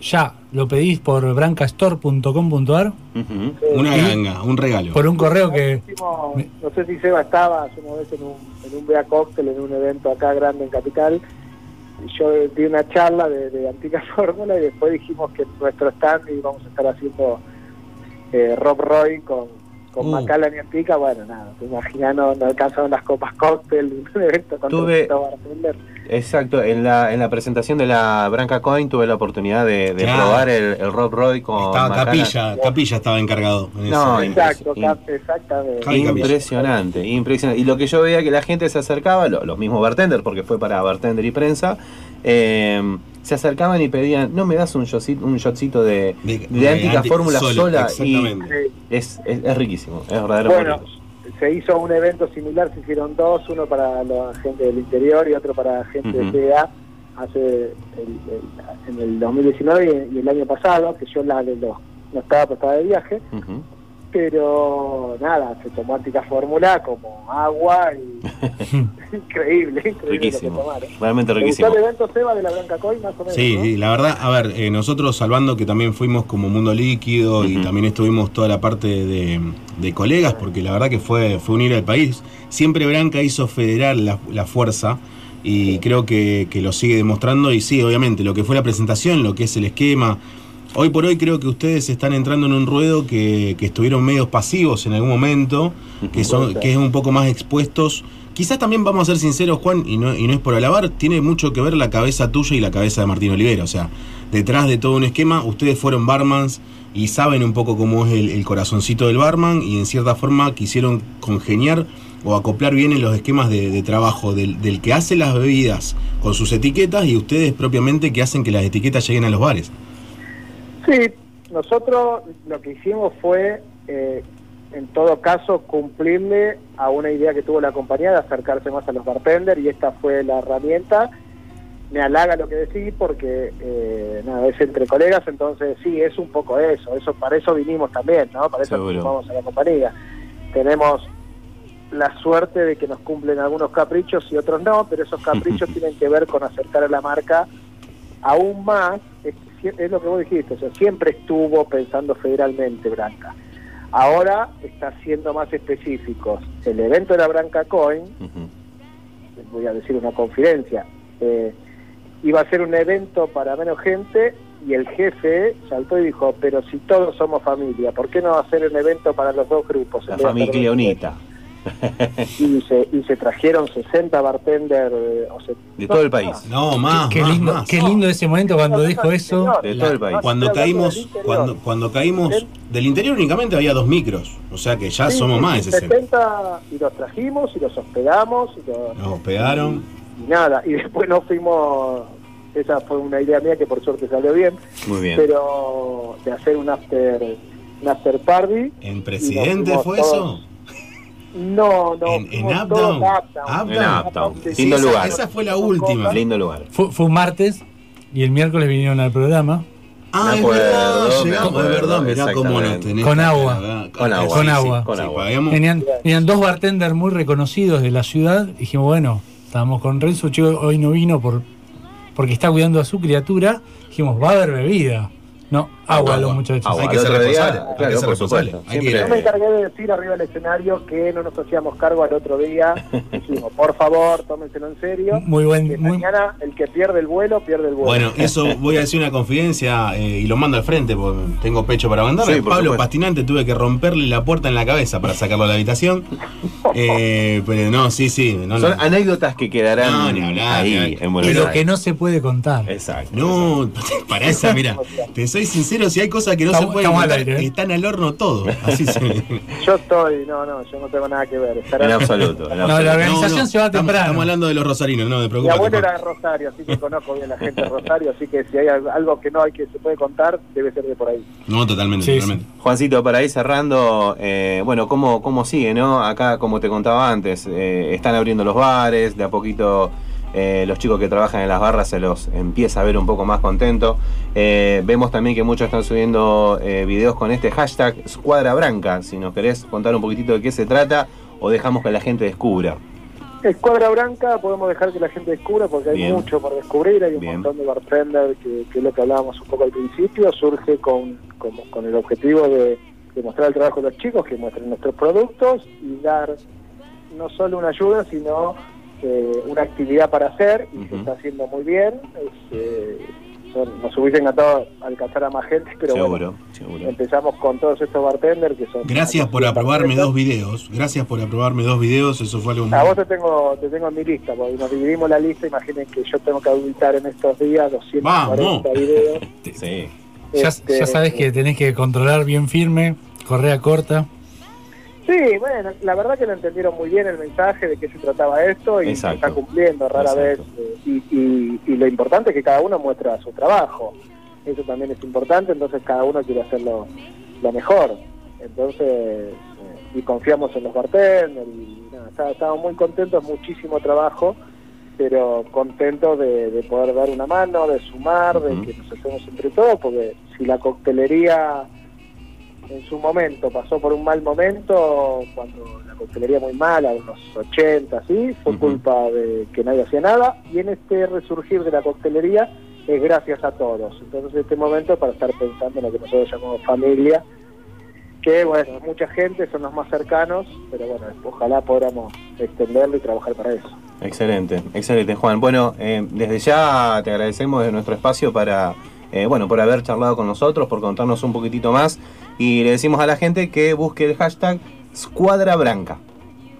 ya. Lo pedís por brancastore.com.ar Ujú. Una Y- ganga, un regalo. por un correo que. No sé si Seba estaba hace una vez en un, en un Bea Cóctel, en un evento acá grande en Capital. Y yo di una charla de, de Antica Fórmula y después dijimos que nuestro stand íbamos a estar haciendo eh, Rob Roy con, con Uh. Macallan y Antica. Bueno, nada, te imaginas, no, no alcanzaron las copas cóctel, un evento con Tuve- 300 bartenders. Exacto, en la, en la presentación de la Branca Coin tuve la oportunidad de, de Claro. probar el, el Rob Roy con Estaba. Capilla, Capilla estaba encargado. en No, ese- Exacto, exactamente. Impresionante, impresionante. Y lo que yo veía que la gente se acercaba, lo- los mismos bartenders, porque fue para bartender y prensa, eh, se acercaban y pedían, no me das un shotcito, un shotcito de, De- de Antica anti- Fórmula sola y es, es, es riquísimo, es Bueno, rico. Se hizo un evento similar, se hicieron dos, uno para la gente del interior y otro para gente Ujú. de CDA hace el- el- en el 2019 y, y el año pasado, que yo la de los, no estaba, pero estaba de viaje. Pero nada, se tomó Antica Fórmula como agua y increíble, increíble lo que Riquísimo, realmente ¿Te riquísimo. gustó el evento Seba de la Blanca Coy más o menos? Sí, ¿no? sí, la verdad, a ver, eh, nosotros salvando que también fuimos como Mundo Líquido y también estuvimos toda la parte de, de colegas, porque la verdad que fue, fue unir al país. Siempre Branca hizo federar la, la fuerza y creo que, que lo sigue demostrando. Y sí, obviamente, lo que fue la presentación, lo que es el esquema. Hoy por hoy creo que ustedes están entrando en un ruedo que, que estuvieron medios pasivos en algún momento, que, son, que es un poco más expuestos. Quizás también vamos a ser sinceros, Juan, y no, y no es por alabar, tiene mucho que ver la cabeza tuya y la cabeza de Martín Olivera. O sea, detrás de todo un esquema, ustedes fueron barmans y saben un poco cómo es el, el corazoncito del barman y en cierta forma quisieron congeniar o acoplar bien en los esquemas de, de trabajo del, del que hace las bebidas con sus etiquetas y ustedes propiamente que hacen que las etiquetas lleguen a los bares. Sí, nosotros lo que hicimos fue, eh, en todo caso, cumplirle a una idea que tuvo la compañía de acercarse más a los bartenders y esta fue la herramienta. Me halaga lo que decís porque eh, nada, es entre colegas, entonces sí, es un poco eso, eso para eso vinimos también, ¿no? Para eso vamos a la compañía. Tenemos la suerte de que nos cumplen algunos caprichos y otros no, pero esos caprichos tienen que ver con acercar a la marca aún más, es lo que vos dijiste, o sea, siempre estuvo pensando federalmente Branca. Ahora está siendo más específicos. El evento de la Branca Coin, les voy a decir una confidencia, eh, iba a ser un evento para menos gente y el jefe saltó y dijo, pero si todos somos familia, ¿por qué no hacer un evento para los dos grupos? La familia unita, Y se, y se trajeron 60 bartenders eh, o de todo el país. No, más, qué, más, lindo, más. qué lindo ese momento cuando dijo eso. De todo el país. Cuando caímos, del interior. cuando, cuando caímos del interior únicamente había dos micros, o sea que ya Sí, somos sí, más de 60. 70 y los trajimos y los hospedamos y, los- Nos hospedaron. y nada, y después nos fuimos, esa fue una idea mía que por suerte salió bien, Muy bien. pero de hacer un after, un after party. ¿En Presidente fue eso? No, no, En- en Uptown. En Uptown. Sí, Lindo esa, lugar. esa fue la última. Lindo lugar. Fue, fue un martes y el miércoles vinieron al programa. Ah, Me es acuerdo, verdad, llegamos, acuerdo, es verdad, mirá cómo nos tenés. Con agua. Con agua. Con agua. sí, Con sí, agua. habíamos- Venían, venían dos bartenders muy reconocidos de la ciudad. Dijimos, bueno, estábamos con Renzo, chico, hoy no vino por porque está cuidando a su criatura. Dijimos, va a haber bebida. No, agua, Agua. los muchachos. Agua. Hay que ser otro día, responsable. hay que ser por responsable. supuesto. Hay que- Siempre- Yo me encargué de decir arriba del escenario que no nos hacíamos cargo al otro día. Dijimos, por favor, tómenselo en serio. Muy buen, que muy, mañana el que pierde el vuelo, pierde el vuelo. Bueno, eso voy a decir una confidencia eh, y lo mando al frente porque tengo pecho para mandar. Sí, por Pablo supuesto. Pastinante tuve que romperle la puerta en la cabeza para sacarlo de la habitación. Eh, pero no, sí, sí. No, Son no. anécdotas que quedarán No, ni hablar, ahí en Aires. que no se puede contar. Exacto. No, para esa, mira, te soy sincero, si hay cosas que no Estamos- se pueden contar, aire, ¿eh? están al horno todo. Así se Yo estoy, no, no, yo no tengo nada que ver. Estará- En absoluto. en No, la organización se va estamos, temprano. estamos hablando de los rosarinos, no me Mi preocupes. abuelo era de Rosario, así que conozco bien la gente de Rosario, así que si hay al- algo que no hay que se puede contar, debe ser de por ahí. No, totalmente, Sí, totalmente. Juancito, para ir cerrando, eh, bueno, ¿cómo, ¿cómo sigue, no? Acá, como te contaba antes, eh, están abriendo los bares, de a poquito eh, los chicos que trabajan en las barras se los empieza a ver un poco más contentos. Eh, vemos también que muchos están subiendo eh, videos con este hashtag Escuadra Branca. Si nos querés contar un poquitito de qué se trata o dejamos que la gente descubra. Escuadra Branca podemos dejar que la gente descubra porque hay Bien. mucho por descubrir, hay un Bien. montón de bartender que, que es lo que hablábamos un poco al principio, surge con, con, con el objetivo de, de mostrar el trabajo de los chicos, que muestren nuestros productos y dar no solo una ayuda, sino eh, una actividad para hacer y se está haciendo muy bien. Es, eh, son- nos hubiese encantado alcanzar a más gente, pero seguro, bueno, seguro. empezamos con todos estos bartenders que son... Gracias por aprobarme dos videos. Gracias por aprobarme dos videos. Eso fue algo muy. A vos te tengo, te tengo en mi lista, porque nos dividimos la lista. Imaginen que yo tengo que auditar en estos días 240 Vamos. videos. Sí. Ya, Este, ya sabes que tenés que controlar bien firme, correa corta. Sí, bueno, la verdad que lo entendieron muy bien el mensaje de qué se trataba esto y se está cumpliendo rara Exacto. vez. eh, y, y- y lo importante es que cada uno muestra su trabajo. Eso también es importante, entonces cada uno quiere hacerlo lo mejor. Entonces, eh, y confiamos en los bartenders, y nada, estamos muy contentos, muchísimo trabajo, pero contentos de, de poder dar una mano, de sumar, de que nos hacemos entre todos, porque si la coctelería en su momento pasó por un mal momento, cuando la coctelería muy mala, en los 80, ¿sí? fue culpa de que nadie hacía nada, y en este resurgir de la coctelería es gracias a todos. Entonces este momento para estar pensando en lo que nosotros llamamos familia, que bueno, mucha gente, son los más cercanos, pero bueno, ojalá podamos extenderlo y trabajar para eso. Excelente, excelente Juan. Bueno, eh, desde ya te agradecemos de nuestro espacio para, eh, bueno, por haber charlado con nosotros, por contarnos un poquitito más y le decimos a la gente que busque el hashtag Escuadra Branca.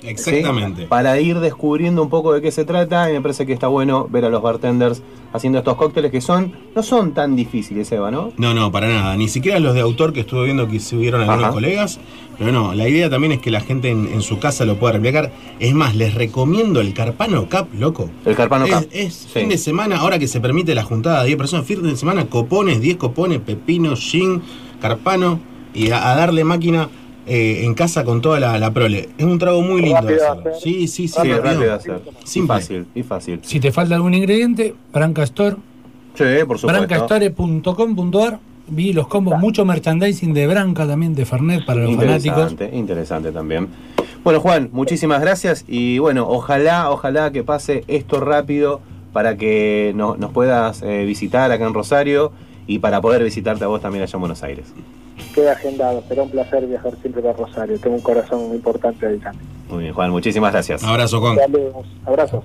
¿sí? Exactamente. Para ir descubriendo un poco de qué se trata y me parece que está bueno ver a los bartenders haciendo estos cócteles que son, no son tan difíciles, Eva, ¿no? No, no, para nada. Ni siquiera los de autor que estuve viendo que subieron algunos Ajá. colegas. Pero no, la idea también es que la gente en, en su casa lo pueda replicar. Es más, les recomiendo el Carpano Cup, loco. El Carpano es, Cup. es Sí. fin de semana, ahora que se permite la juntada de 10 personas, fin de semana, copones, 10 copones, pepino, gin, carpano, y a, a darle máquina eh, en casa con toda la, la prole. Es un trago muy lindo. Rápido de hacerlo. hacer. Sí, sí, sí, Sí, rápido. rápido de hacer. Y Simple. fácil, y fácil. Si te falta algún ingrediente, Branca Store, Sí, por supuesto. brancastore.com.ar. Vi los combos, mucho merchandising de Branca también, de Fernet para los fanáticos. Interesante, interesante también. Bueno, Juan, muchísimas gracias y bueno, ojalá, ojalá que pase esto rápido para que no- nos puedas eh, visitar acá en Rosario y para poder visitarte a vos también allá en Buenos Aires. Queda agendado, será un placer viajar siempre para Rosario. Tengo un corazón muy importante ahí también. Muy bien, Juan, muchísimas gracias. Abrazo, Juan. Saludos, abrazos.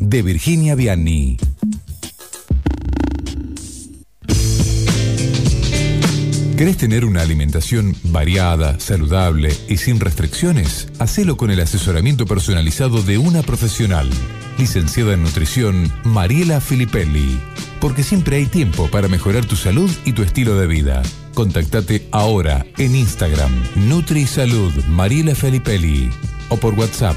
de Virginia Vianney. ¿Querés tener una alimentación variada, saludable y sin restricciones? Hacelo con el asesoramiento personalizado de una profesional. Licenciada en nutrición, Mariela Filippelli. Porque siempre hay tiempo para mejorar tu salud y tu estilo de vida. Contactate ahora en Instagram, NutriSalud Mariela. O por WhatsApp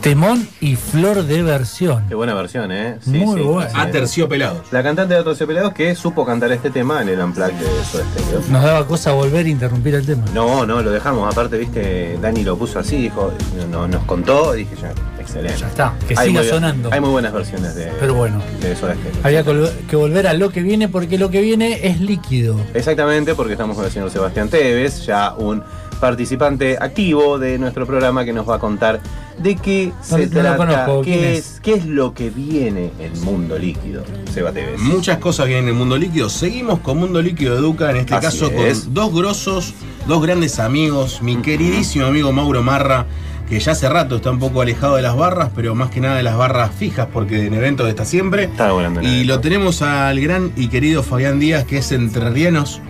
Temón y flor de versión. Qué buena versión, ¿eh? Muy buena. Aterciopelados. La cantante de Aterciopelados que supo cantar este tema en el Unplugged de Soda Stereo. Nos daba cosa volver a interrumpir el tema. No, no, lo dejamos. Aparte, viste, Dani lo puso así, dijo, no- nos contó, dije ya, excelente. Ya está, que Hay siga muy- sonando. Hay muy buenas versiones de, Pero bueno. de Soda Stereo. Había que vol- que volver a lo que viene porque lo que viene es líquido. Exactamente, porque estamos con el señor Sebastián Tevez, ya un participante activo de nuestro programa que nos va a contar de qué No- se no trata, conozco, ¿quién qué es? es, qué es lo que viene en Mundo Líquido, Seba Tevez. Muchas cosas vienen en el mundo líquido. Seguimos con Mundo Líquido Educa, en este Así caso es. con dos grosos, dos grandes amigos. Mi queridísimo amigo Mauro Marra, que ya hace rato está un poco alejado de las barras, pero más que nada de las barras fijas, porque en eventos está siempre. Está volando en Y lo tenemos al gran y querido Fabián Díaz, que es entrerrianos.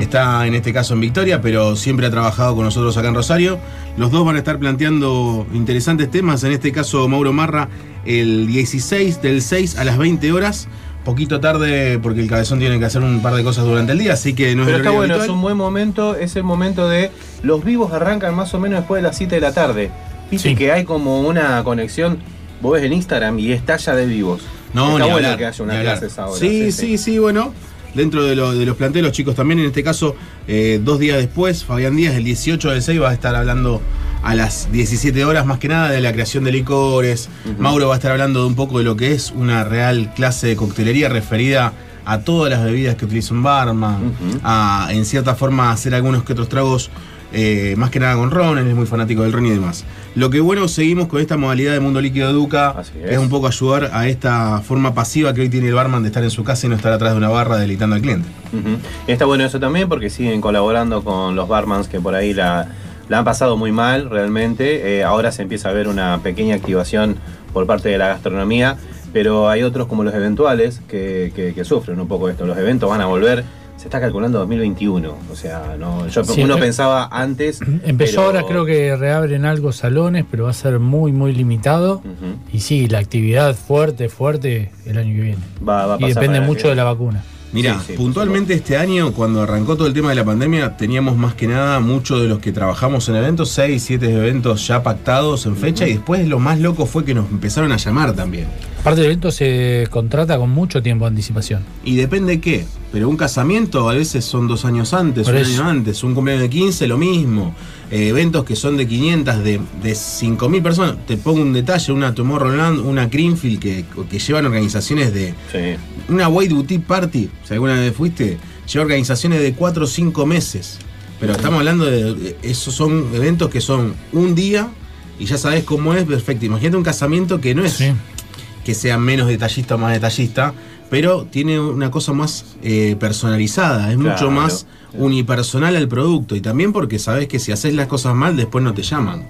Está en este caso en Victoria, pero siempre ha trabajado con nosotros acá en Rosario. Los dos van a estar planteando interesantes temas. En este caso, Mauro Marra, el 16 del 6 a las 20 horas. Poquito tarde, porque el cabezón tiene que hacer un par de cosas durante el día, así que no es Pero el está bueno, es un buen momento, es el momento de. Los vivos arrancan más o menos después de las 7 de la tarde. Viste Sí. que hay como una conexión. Vos ves en Instagram y estalla de vivos. No, está ni bueno hablar, que haya una clase esa hora. Sí, sí, sí, bueno. Dentro de, lo- de los planteos, los chicos también, en este caso, eh, dos días después, Fabián Díaz, el 18 del 6, va a estar hablando a las 17 horas, más que nada, de la creación de licores. Mauro va a estar hablando de un poco de lo que es una real clase de coctelería referida a todas las bebidas que utiliza un barman, a en cierta forma hacer algunos que otros tragos, eh, más que nada con ron, él es muy fanático del ron y demás. Lo que bueno, seguimos con esta modalidad de Mundo Líquido Educa, que es un poco ayudar a esta forma pasiva que hoy tiene el barman de estar en su casa y no estar atrás de una barra deleitando al cliente. Está bueno eso también porque siguen colaborando con los barmans que por ahí la, la han pasado muy mal realmente. Eh, ahora se empieza a ver una pequeña activación por parte de la gastronomía, pero hay otros como los eventuales que, que- que sufren un poco esto. Los eventos van a volver, se está calculando 2021. O sea, no, yo, Sí, uno eh, pensaba antes. Empezó pero- ahora, creo que reabren algo salones, pero va a ser muy, muy limitado. Y sí, la actividad fuerte, fuerte el año que viene. Va- va a y depende mucho que- de la vacuna. Mira, puntualmente este año, cuando arrancó todo el tema de la pandemia, teníamos más que nada muchos de los que trabajamos en eventos, 6, 7 eventos ya pactados en fecha, y después lo más loco fue que nos empezaron a llamar también. Aparte del evento se contrata con mucho tiempo de anticipación. Y depende qué, pero un casamiento a veces son dos años antes, Por un eso. año antes, un cumpleaños de 15, lo mismo. Eh, eventos que son de 500, de, de 5.000 personas. Te pongo un detalle, una Tomorrowland, una Greenfield que, que llevan organizaciones de... Una White Boutique Party, si alguna vez fuiste, lleva organizaciones de 4 o 5 meses. Pero estamos hablando de... de- Esos son eventos que son un día y ya sabes cómo es, perfecto. Imagínate un casamiento que no es que sea menos detallista o más detallista, pero tiene una cosa más eh, personalizada, es mucho Claro. más unipersonal al producto y también porque sabes que si haces las cosas mal después no te llaman.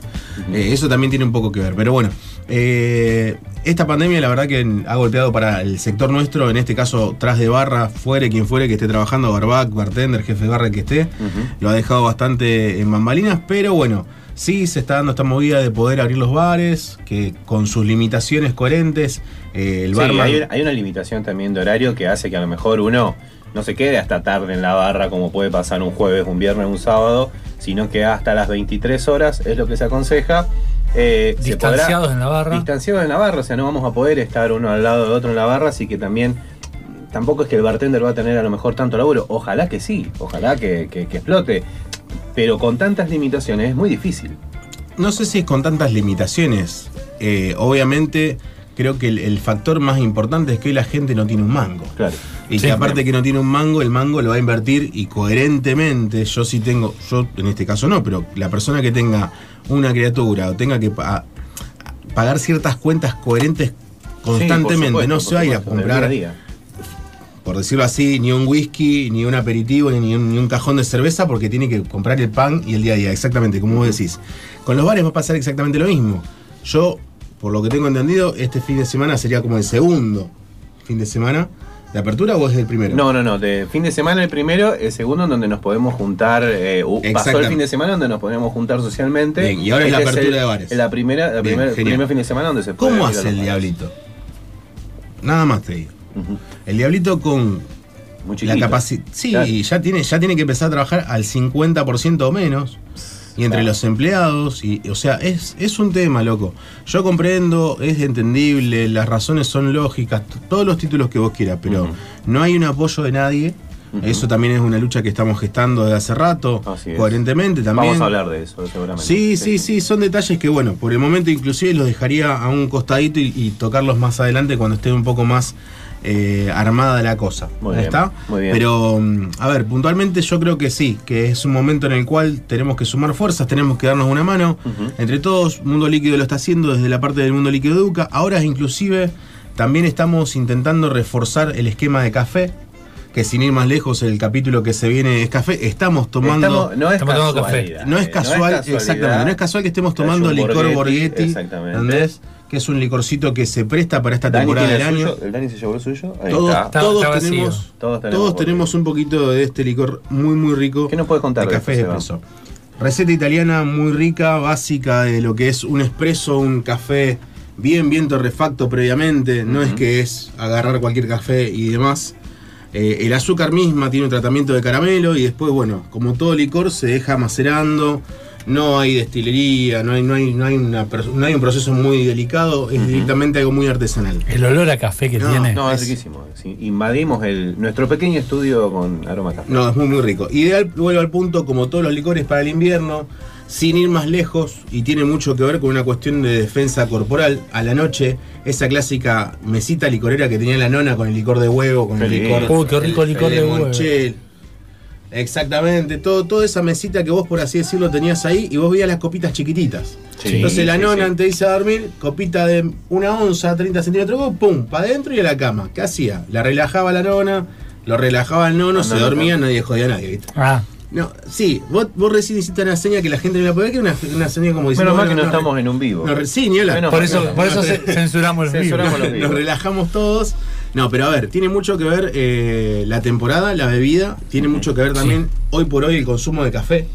Eh, eso también tiene un poco que ver, pero bueno, eh, esta pandemia la verdad que ha golpeado para el sector nuestro, en este caso tras de barra, fuere quien fuere que esté trabajando, barback, bartender, jefe de barra el que esté, lo ha dejado bastante en bambalinas, pero bueno, sí se está dando esta movida de poder abrir los bares, que con sus limitaciones coherentes, eh, el Sí, barman... hay, una- hay una limitación también de horario que hace que a lo mejor uno no se quede hasta tarde en la barra como puede pasar un jueves, un viernes, un sábado, sino que hasta las 23 horas es lo que se aconseja. Eh, se podrá- Distanciados en la barra. Distanciados en la barra, o sea, no vamos a poder estar uno al lado de otro en la barra, así que también tampoco es que el bartender va a tener a lo mejor tanto laburo. Ojalá que sí, ojalá que, que- que explote. Pero con tantas limitaciones es muy difícil. No sé si es con tantas limitaciones. Eh, obviamente, creo que el, el factor más importante es que hoy la gente no tiene un mango. Claro. Y Sí. que aparte que no tiene un mango, el mango lo va a invertir y coherentemente, yo sí tengo, yo en este caso no, pero la persona que tenga una criatura o tenga que pa- pagar ciertas cuentas coherentes constantemente, supuesto, no se vaya a comprar día a día. Por decirlo así, ni un whisky, ni un aperitivo, ni un, ni un cajón de cerveza, porque tiene que comprar el pan y el día a día, exactamente, como vos decís. Con los bares va a pasar exactamente lo mismo. Yo, por lo que tengo entendido, este fin de semana sería como el segundo fin de semana de apertura o es el primero. No, no, no. De fin de semana el primero, el segundo en donde nos podemos juntar. eh, pasó el fin de semana donde nos podemos juntar socialmente. Bien, y ahora es la Este apertura el- de bares. La primera, la Bien, genial. primer fin de semana donde se puede. ¿Cómo hace el diablito? Nada más te digo. El diablito con la chiquito. capacidad. Sí, Claro. ya tiene, ya tiene que empezar a trabajar al 50% o menos. Y entre los empleados, y, o sea, es, es un tema, loco. Yo comprendo, es entendible, las razones son lógicas, todos los títulos que vos quieras, pero no hay un apoyo de nadie. Eso también es una lucha que estamos gestando desde hace rato, coherentemente también. Vamos a hablar de eso, seguramente. Sí, sí, sí, son detalles que, bueno, por el momento inclusive los dejaría a un costadito y, y tocarlos más adelante cuando esté un poco más eh, armada la cosa. Muy bien, ¿Está? muy bien. Pero, mm, a ver, puntualmente yo creo que sí, que es un momento en el cual tenemos que sumar fuerzas, tenemos que darnos una mano. Entre todos, Mundo Líquido lo está haciendo desde la parte del Mundo Líquido Educa. Ahora inclusive también estamos intentando reforzar el esquema de café. Que sin ir más lejos, el capítulo que se viene es café. Estamos tomando. Estamos- no es Estamos tomando casualidad, café. No es eh, casual, casualidad. exactamente. No es casual que estemos tomando licor Borghetti, Borghetti, exactamente. ¿entendés? Que es un licorcito que se presta para esta Dani temporada del año. suyo, ¿El Dani se llevó el suyo? Ahí Todos, está. todos Está vacío. tenemos, Todos todos tenemos tenemos, un poquito de este licor muy muy rico. ¿Qué nos puedes contar de de café Seba? espresso. Receta italiana muy rica, básica de lo que es un espresso, un café bien bien torrefacto previamente. No es que es agarrar cualquier café y demás. Eh, el azúcar misma tiene un tratamiento de caramelo y después, bueno, como todo licor se deja macerando. No hay destilería, no hay, no hay, no hay, una no hay un proceso muy delicado, es directamente algo muy artesanal. El olor a café que No, tiene. No, es Es- riquísimo. Sí, invadimos el, nuestro pequeño estudio con aroma café. No, es muy muy rico. Ideal, vuelvo al punto, como todos los licores para el invierno, sin ir más lejos, y tiene mucho que ver con una cuestión de defensa corporal, a la noche, esa clásica mesita licorera que tenía la nona con el licor de huevo, con el Qué licor. Uy, qué rico el- licor el de huevo. Exactamente, todo, toda esa mesita que vos, por así decirlo, tenías ahí y vos veías las copitas chiquititas. Sí, Entonces la sí, nona sí. antes de irse a dormir, copita de una onza, 30 centímetros, pum, para adentro y a la cama. ¿Qué hacía? La relajaba la nona, lo relajaba el nono, se no, dormía, no. nadie jodía a nadie, ¿viste? Ah, No, sí, vos, vos recién hiciste una seña que la gente no la puede ver, que es una, una seña como diciendo. Menos mal que no estamos en un vivo. no, sí, ni por eso, por eso ce- censuramos los vivos. Los Nos relajamos todos. No, pero a ver, tiene mucho que ver eh, la temporada, la bebida, tiene mucho que ver también hoy por hoy el consumo de café.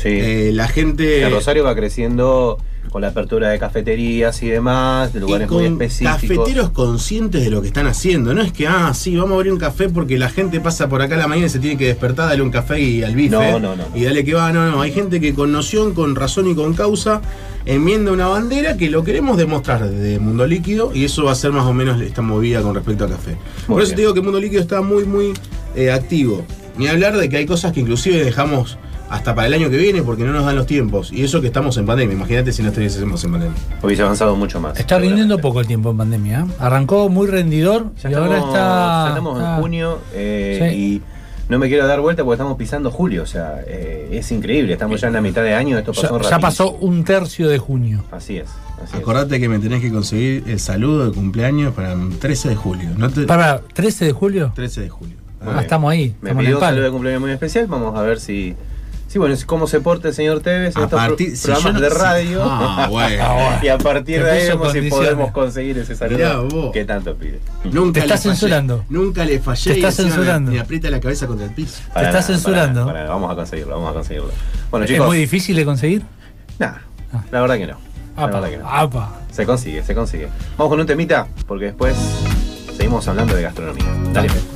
Sí. Eh, la gente. El Rosario va creciendo con la apertura de cafeterías y demás, de y lugares con muy específicos. cafeteros conscientes de lo que están haciendo. No es que, ah, sí, vamos a abrir un café porque la gente pasa por acá a la mañana y se tiene que despertar, dale un café y al bife. No, no, no. Y dale que va, no, no. Hay gente que con noción, con razón y con causa enmienda una bandera que lo queremos demostrar desde Mundo Líquido y eso va a ser más o menos esta movida con respecto a café. por eso bien. te digo que Mundo Líquido está muy, muy eh, activo. Ni hablar de que hay cosas que inclusive dejamos hasta para el año que viene porque no nos dan los tiempos. Y eso que estamos en pandemia. Imagínate si no estuviésemos en pandemia. Hubiese avanzado mucho más. Está rindiendo poco el tiempo en pandemia. ¿eh? Arrancó muy rendidor Ya y estamos, ahora está. estamos en junio eh, Sí. y no me quiero dar vuelta porque estamos pisando julio. O sea, eh, es increíble. Estamos ya en la mitad de año. Esto Ya, pasó ya rapidísimo. pasó un tercio de junio. Así es. Así es. Acordate que me tenés que conseguir el saludo de cumpleaños para el 13 de julio. ¿no te- Para, 13 de julio. 13 de julio. Ah, estamos ahí. Me estamos pidió un saludo de cumpleaños muy especial. Vamos a ver si. Sí, bueno, cómo se porta el señor Tevez en A estos pro- partir- si programas no- de si- radio. Ah, bueno. y a partir Te de ahí vemos si podemos conseguir ese saludo que tanto pide. Nunca Te fallé. censurando. Nunca le fallé. Te y estás encima me- censurando. Me aprieta la cabeza contra el piso. Para estás nada, censurando. para vamos a conseguirlo, vamos a conseguirlo. Bueno, ¿Es chicos. muy difícil de conseguir? Nah, la verdad que no. La verdad que no. apa. Se consigue, se consigue. Vamos con un temita, porque después seguimos hablando de gastronomía. Dale. Fe.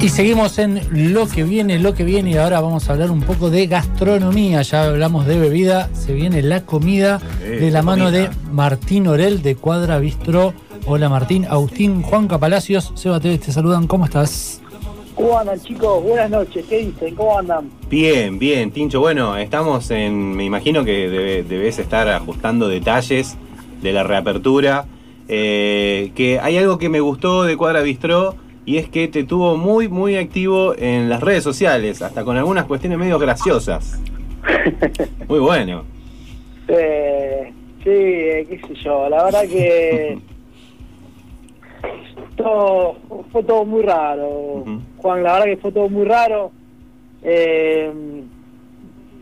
Y seguimos en lo que viene, lo que viene, y ahora vamos a hablar un poco de gastronomía. Ya hablamos de bebida, se viene la comida de la la mano comida. de Martín Orel de Cuadra Bistro. Hola Martín, Agustín, Juanca Palacios, Seba Tevez, te saludan, ¿cómo estás? ¿Cómo andan chicos? Buenas noches, ¿qué dicen? ¿Cómo andan? Bien, bien, Tincho. Bueno, estamos en. Me imagino que debe- debes estar ajustando detalles de la reapertura. eh, que hay algo que me gustó de Cuadra Bistró y es que te tuvo muy, muy activo en las redes sociales, hasta con algunas cuestiones medio graciosas. Muy bueno. Eh, sí, eh, qué sé yo, la verdad que todo, fue todo muy raro, Juan, la verdad que fue todo muy raro. Eh,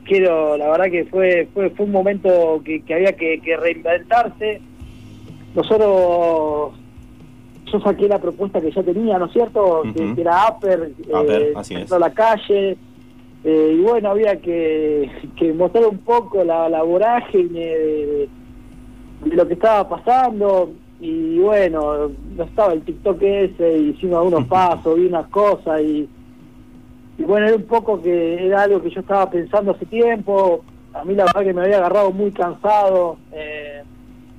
quiero, la verdad que fue fue, fue un momento que, que había que, que reinventarse. Nosotros, yo saqué la propuesta que ya tenía, ¿no es cierto? que, era Upper, Upper, eh, así es. la calle. Eh, y bueno, había que, que mostrar un poco la, la vorágine de, de lo que estaba pasando. Y bueno, no estaba el TikTok ese, y hicimos algunos pasos, vi unas cosas y, y bueno, era un poco que era algo que yo estaba pensando hace tiempo. A mí la verdad que me había agarrado muy cansado eh,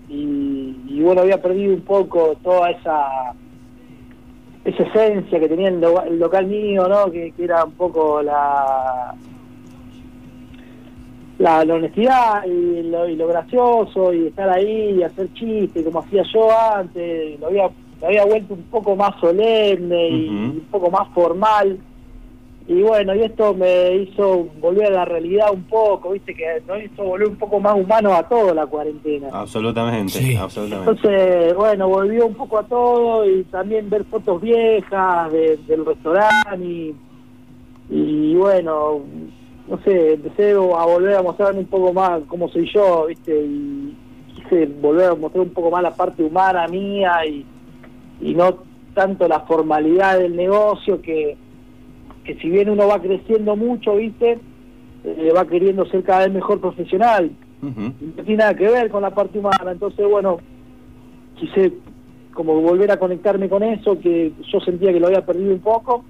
y, y bueno, había perdido un poco toda esa esa esencia que tenía el, lo- el local mío, ¿no? Que, que era un poco la, la, la honestidad y lo, y lo gracioso y estar ahí y hacer chistes como hacía yo antes. Lo había, lo había vuelto un poco más solemne y un poco más formal. Y bueno, y esto me hizo volver a la realidad un poco, viste, que nos hizo volver un poco más humano a todo la cuarentena. Absolutamente, absolutamente. Entonces, bueno, volvió un poco a todo y también ver fotos viejas de- del restaurante y, y bueno, no sé, empecé a volver a mostrarme un poco más cómo soy yo, ¿viste? Y quise volver a mostrar un poco más la parte humana mía y, y no tanto la formalidad del negocio que, que si bien uno va creciendo mucho, ¿viste? Eh, va queriendo ser cada vez mejor profesional no tiene nada que ver con la parte humana. Entonces, bueno, quise como volver a conectarme con eso, que yo sentía que lo había perdido un poco,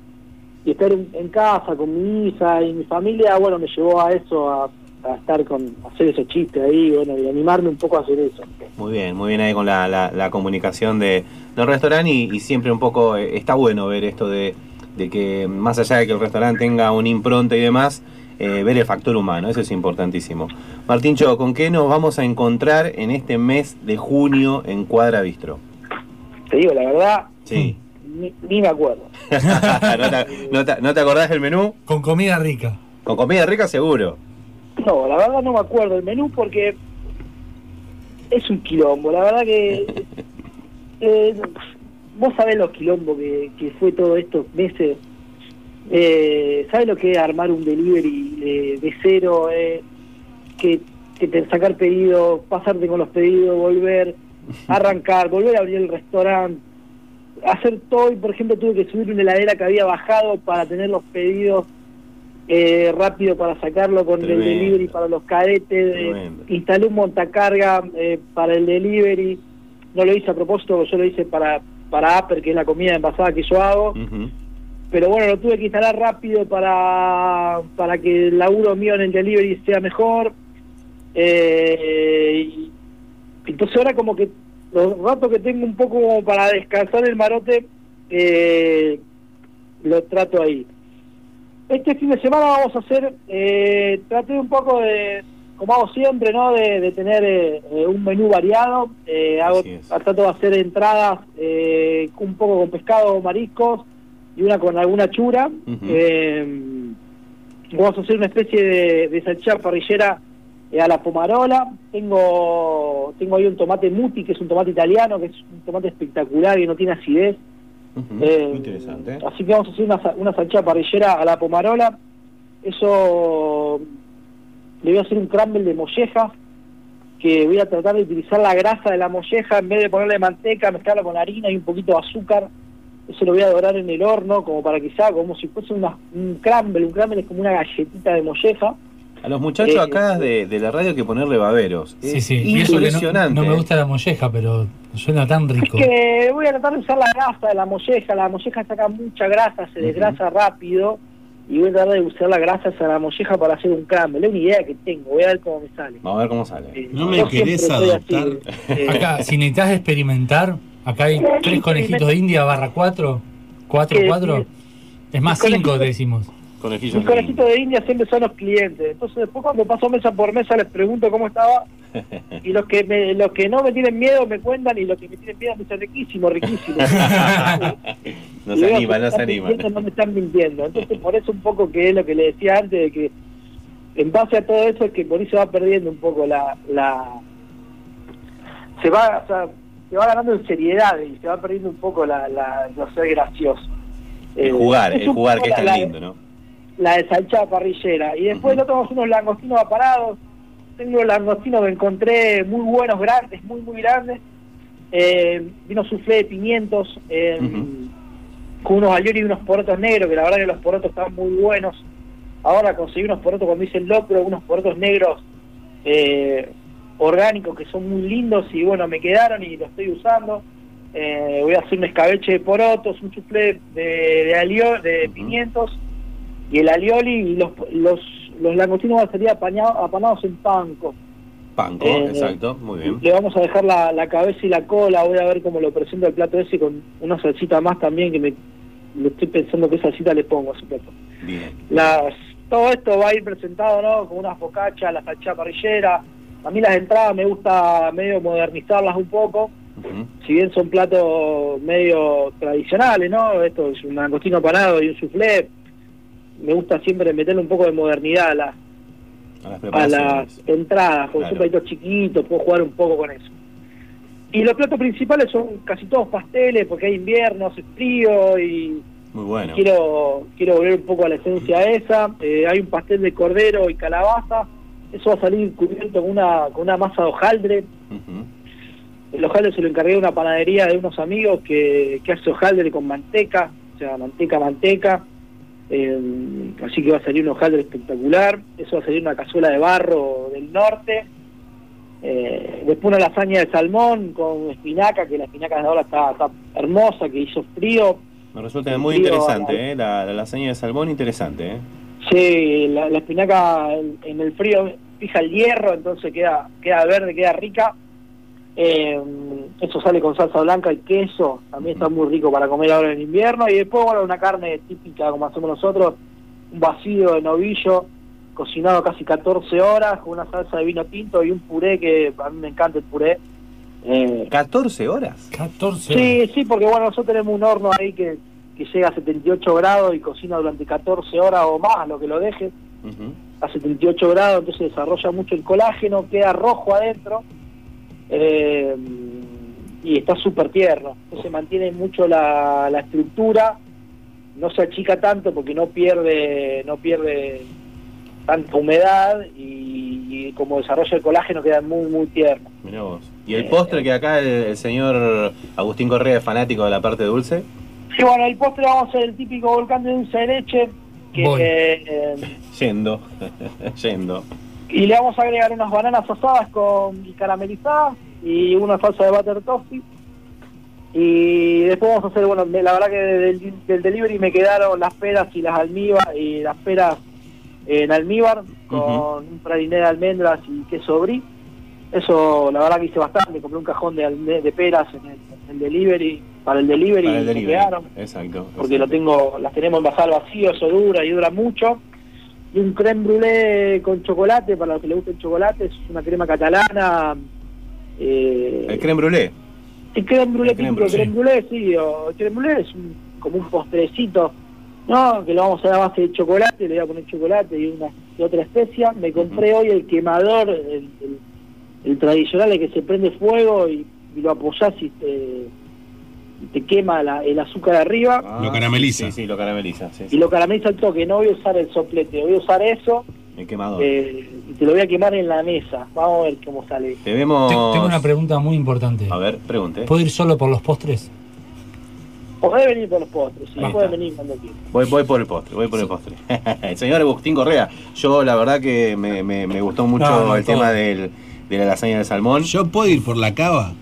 y estar en, en casa con mi hija y mi familia, bueno, me llevó a eso, a, a estar con, a hacer esos chistes ahí, bueno, y animarme un poco a hacer eso. Muy bien, muy bien ahí con la, la- la comunicación de, del restaurante y, y siempre un poco eh, está bueno ver esto de, de que más allá de que el restaurante tenga una impronta y demás, eh, ver el factor humano, eso es importantísimo. Martincho, ¿con qué nos vamos a encontrar en este mes de junio en Cuadra Bistro? Te digo, la verdad, Sí. ni, ni me acuerdo. ¿No, te, no te- no te acordás del menú? Con comida rica. Con comida rica seguro. No, la verdad no me acuerdo el menú porque es un quilombo. La verdad que eh, vos sabés los quilombos que, que fue todos estos meses. Eh, ¿Sabés lo que es armar un delivery eh, de cero? Eh, que, que te sacar pedidos, pasarte con los pedidos, volver, arrancar, volver a abrir el restaurante, hacer todo. Y por ejemplo, tuve que subir una heladera que había bajado para tener los pedidos eh, rápido para sacarlo con Tremendo. el delivery para los cadetes. eh, instalé un montacarga eh, para el delivery. No lo hice a propósito, yo lo hice para, para Upper, que es la comida envasada que yo hago. Pero bueno, lo tuve que instalar rápido para, para que el laburo mío en el delivery sea mejor. Eh, y entonces ahora como que los ratos que tengo un poco como para descansar el marote, eh, lo trato ahí. Este fin de semana vamos a hacer, eh, traté un poco de, como hago siempre, ¿no? De, de tener eh, eh, un menú variado. Eh, hago, trato de hacer entradas eh, un poco con pescado, mariscos y una con alguna chura. Eh, vamos a hacer una especie de, de salchicha parrillera eh, a la pomarola. Tengo tengo ahí un tomate muti, que es un tomate italiano, que es un tomate espectacular, que no tiene acidez. Muy interesante. Así que vamos a hacer una, una salchicha parrillera a la pomarola. Eso le voy a hacer un crumble de molleja, que voy a tratar de utilizar la grasa de la molleja en vez de ponerle manteca, mezclarla con harina y un poquito de azúcar. Eso lo voy a dorar en el horno, como para que sea como si fuese una- un crumble. Un crumble es como una galletita de molleja. A los muchachos Eh, acá de, de la radio hay que ponerle baberos. Sí, sí. Y eso que no, impresionante. no me gusta la molleja, pero suena tan rico. que voy a tratar de usar la grasa de la molleja. La molleja saca mucha grasa, se desgrasa rápido. Y voy a tratar de usar la grasa de la molleja para hacer un crumble. Es una idea que tengo, voy a ver cómo me sale. Vamos a ver cómo sale. No me querés adoptar. así, eh. Acá, si necesitas experimentar, acá hay tres conejitos de India barra cuatro, cuatro, cuatro. Es más, cinco conejitos- decimos. Conejillos Mis conejitos de India siempre son los clientes. Entonces después cuando paso mesa por mesa les pregunto cómo estaba y los que me, los que no me tienen miedo me cuentan y los que me tienen miedo me dicen riquísimo, riquísimo. No se veo anima, que no se están anima. mintiendo, No me están mintiendo. Entonces, por eso un poco que es lo que le decía antes, de que en base a todo eso es que por ahí se va perdiendo un poco la... la se va o sea, se va ganando en seriedad y se va perdiendo un poco la, la, lo ser gracioso. El Eh, jugar, es el jugar que es tan lindo, ¿no? La de salchada parrillera. Y después no tenemos unos langostinos aparados. Tengo langostinos que encontré muy buenos, grandes, muy, muy grandes. Eh, vino suflé de pimientos, eh, con unos alioli y unos porotos negros, que la verdad que los porotos están muy buenos. Ahora conseguí unos porotos cuando hice el locro, unos porotos negros eh, orgánicos que son muy lindos y bueno, me quedaron y los estoy usando. Eh, voy a hacer un escabeche de porotos, un chuflé de, de, alio- de pimientos y el alioli y los, los, los langostinos van a salir apañados, apanados en panco. Panco, Eh, exacto, muy bien. Le vamos a dejar la, la cabeza y la cola, voy a ver cómo lo presento el plato ese con una salsita más también que me estoy pensando qué salsita le pongo a ese plato. Bien. Las, todo esto va a ir presentado, ¿no? Con unas focachas, la salchicha parrillera. A mí las entradas me gusta medio modernizarlas un poco. Si bien son platos medio tradicionales, ¿no? Esto es un langostino panado y un soufflé. Me gusta siempre meterle un poco de modernidad a las, A las a preparaciones. las entradas, con Claro. son platitos chiquitos, puedo jugar un poco con eso. Y los platos principales son casi todos pasteles, porque hay invierno, hace frío y Muy bueno. quiero quiero volver un poco a la esencia esa. Eh, hay un pastel de cordero y calabaza. Eso va a salir cubierto con una, con una masa de hojaldre. El hojaldre se lo encargué de una panadería de unos amigos que, que hace hojaldre con manteca, o sea, manteca, manteca. Eh, así que va a salir un hojaldre espectacular. Eso va a salir una cazuela de barro del norte. Eh, después una lasaña de salmón con espinaca, que la espinaca de ahora está, está hermosa, que hizo frío. Me resulta muy Frío, interesante, ¿eh? La, la lasaña de salmón, interesante, ¿eh? Sí, la, la espinaca en, en el frío fija el hierro, entonces queda queda verde, queda rica. Eh, eso sale con salsa blanca y queso, también está muy rico para comer ahora en invierno. Y después, bueno, una carne típica como hacemos nosotros, un vacío de novillo, cocinado casi 14 horas, con una salsa de vino tinto y un puré que a mí me encanta el puré. Eh, ¿14 horas? 14 Sí, sí, porque bueno, nosotros tenemos un horno ahí que, que llega a 78 grados y cocina durante 14 horas o más, lo que lo deje, a 78 grados, entonces desarrolla mucho el colágeno, queda rojo adentro eh, y está súper tierno. Entonces mantiene mucho la, la estructura, no se achica tanto porque no pierde, no pierde tanta humedad y, y como desarrolla el colágeno queda muy, muy tierno. Mirá vos. ¿Y el postre que acá el, el señor Agustín Correa es fanático de la parte dulce? Sí, bueno, el postre vamos a hacer el típico volcán de dulce de leche, que, Voy. eh, Yendo, yendo. Y le vamos a agregar unas bananas asadas con y caramelizadas y una salsa de butter toffee. Y después vamos a hacer, bueno, la verdad que del, del delivery me quedaron las peras y las almíbar y las peras en almíbar con un praliné de almendras y queso brie. Eso, la verdad que hice bastante, compré un cajón de, de peras en el, en el delivery, para el delivery, Para el y me delivery. quedaron Exacto. porque lo tengo, las tenemos envasadas al vacío, eso dura y dura mucho. Y un creme brûlée con chocolate, para los que les gusta el chocolate, es una crema catalana. Eh, El creme brûlée. el creme brûlée, el creme brûlée. creme brûlée, sí, o el creme brûlée es un- como un postrecito, ¿no? Que lo vamos a hacer a base de chocolate, le voy a poner chocolate y una y otra especia. Me compré hoy el quemador, el, el- el tradicional, el que se prende fuego y, y lo apoyás y te, te quema la- el azúcar de arriba. Lo carameliza. Sí, sí, lo carameliza. Sí, y sí. lo carameliza al toque. No voy a usar el soplete, voy a usar eso El quemador. eh, y te lo voy a quemar en la mesa. Vamos a ver cómo sale. Te vemos. Tengo una pregunta muy importante. A ver, pregunte. ¿Puedo ir solo por los postres? Podés venir por los postres, sí, podés venir cuando quieras. Voy, voy por el postre, voy por el postre. el señor Agustín Correa, yo la verdad que me, me- me gustó mucho No, no, el todo. tema del, de la lasaña de salmón. ¿Yo puedo ir por la cava?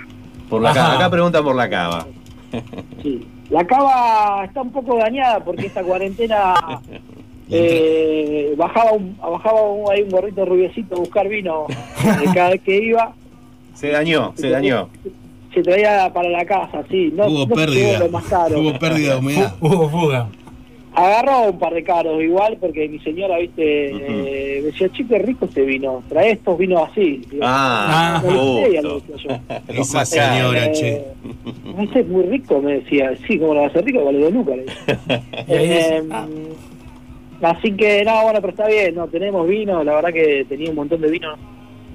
Por la cava. Acá preguntan por la cava. Sí. La cava está un poco dañada porque esta cuarentena eh, bajaba un, bajaba un, ahí un gorrito rubiecito a buscar vino eh, cada vez que iba. Se dañó, se dañó. Se traía para la casa, sí. No, Hubo no pérdida. Lo más caro. Hubo pérdida de humedad. Hubo fuga. Agarró un par de caros igual porque mi señora, viste, eh, me decía, chico, qué rico este vino, trae estos vinos así. Ah, "No, no, justo. le decía yo. Esa señora, Eh, che. Este es muy rico, me decía. Sí, ¿cómo lo va a ser rico? Vale dos lucas. Eh, Así que, no, bueno, pero está bien, no, tenemos vino, la verdad que tenía un montón de vino.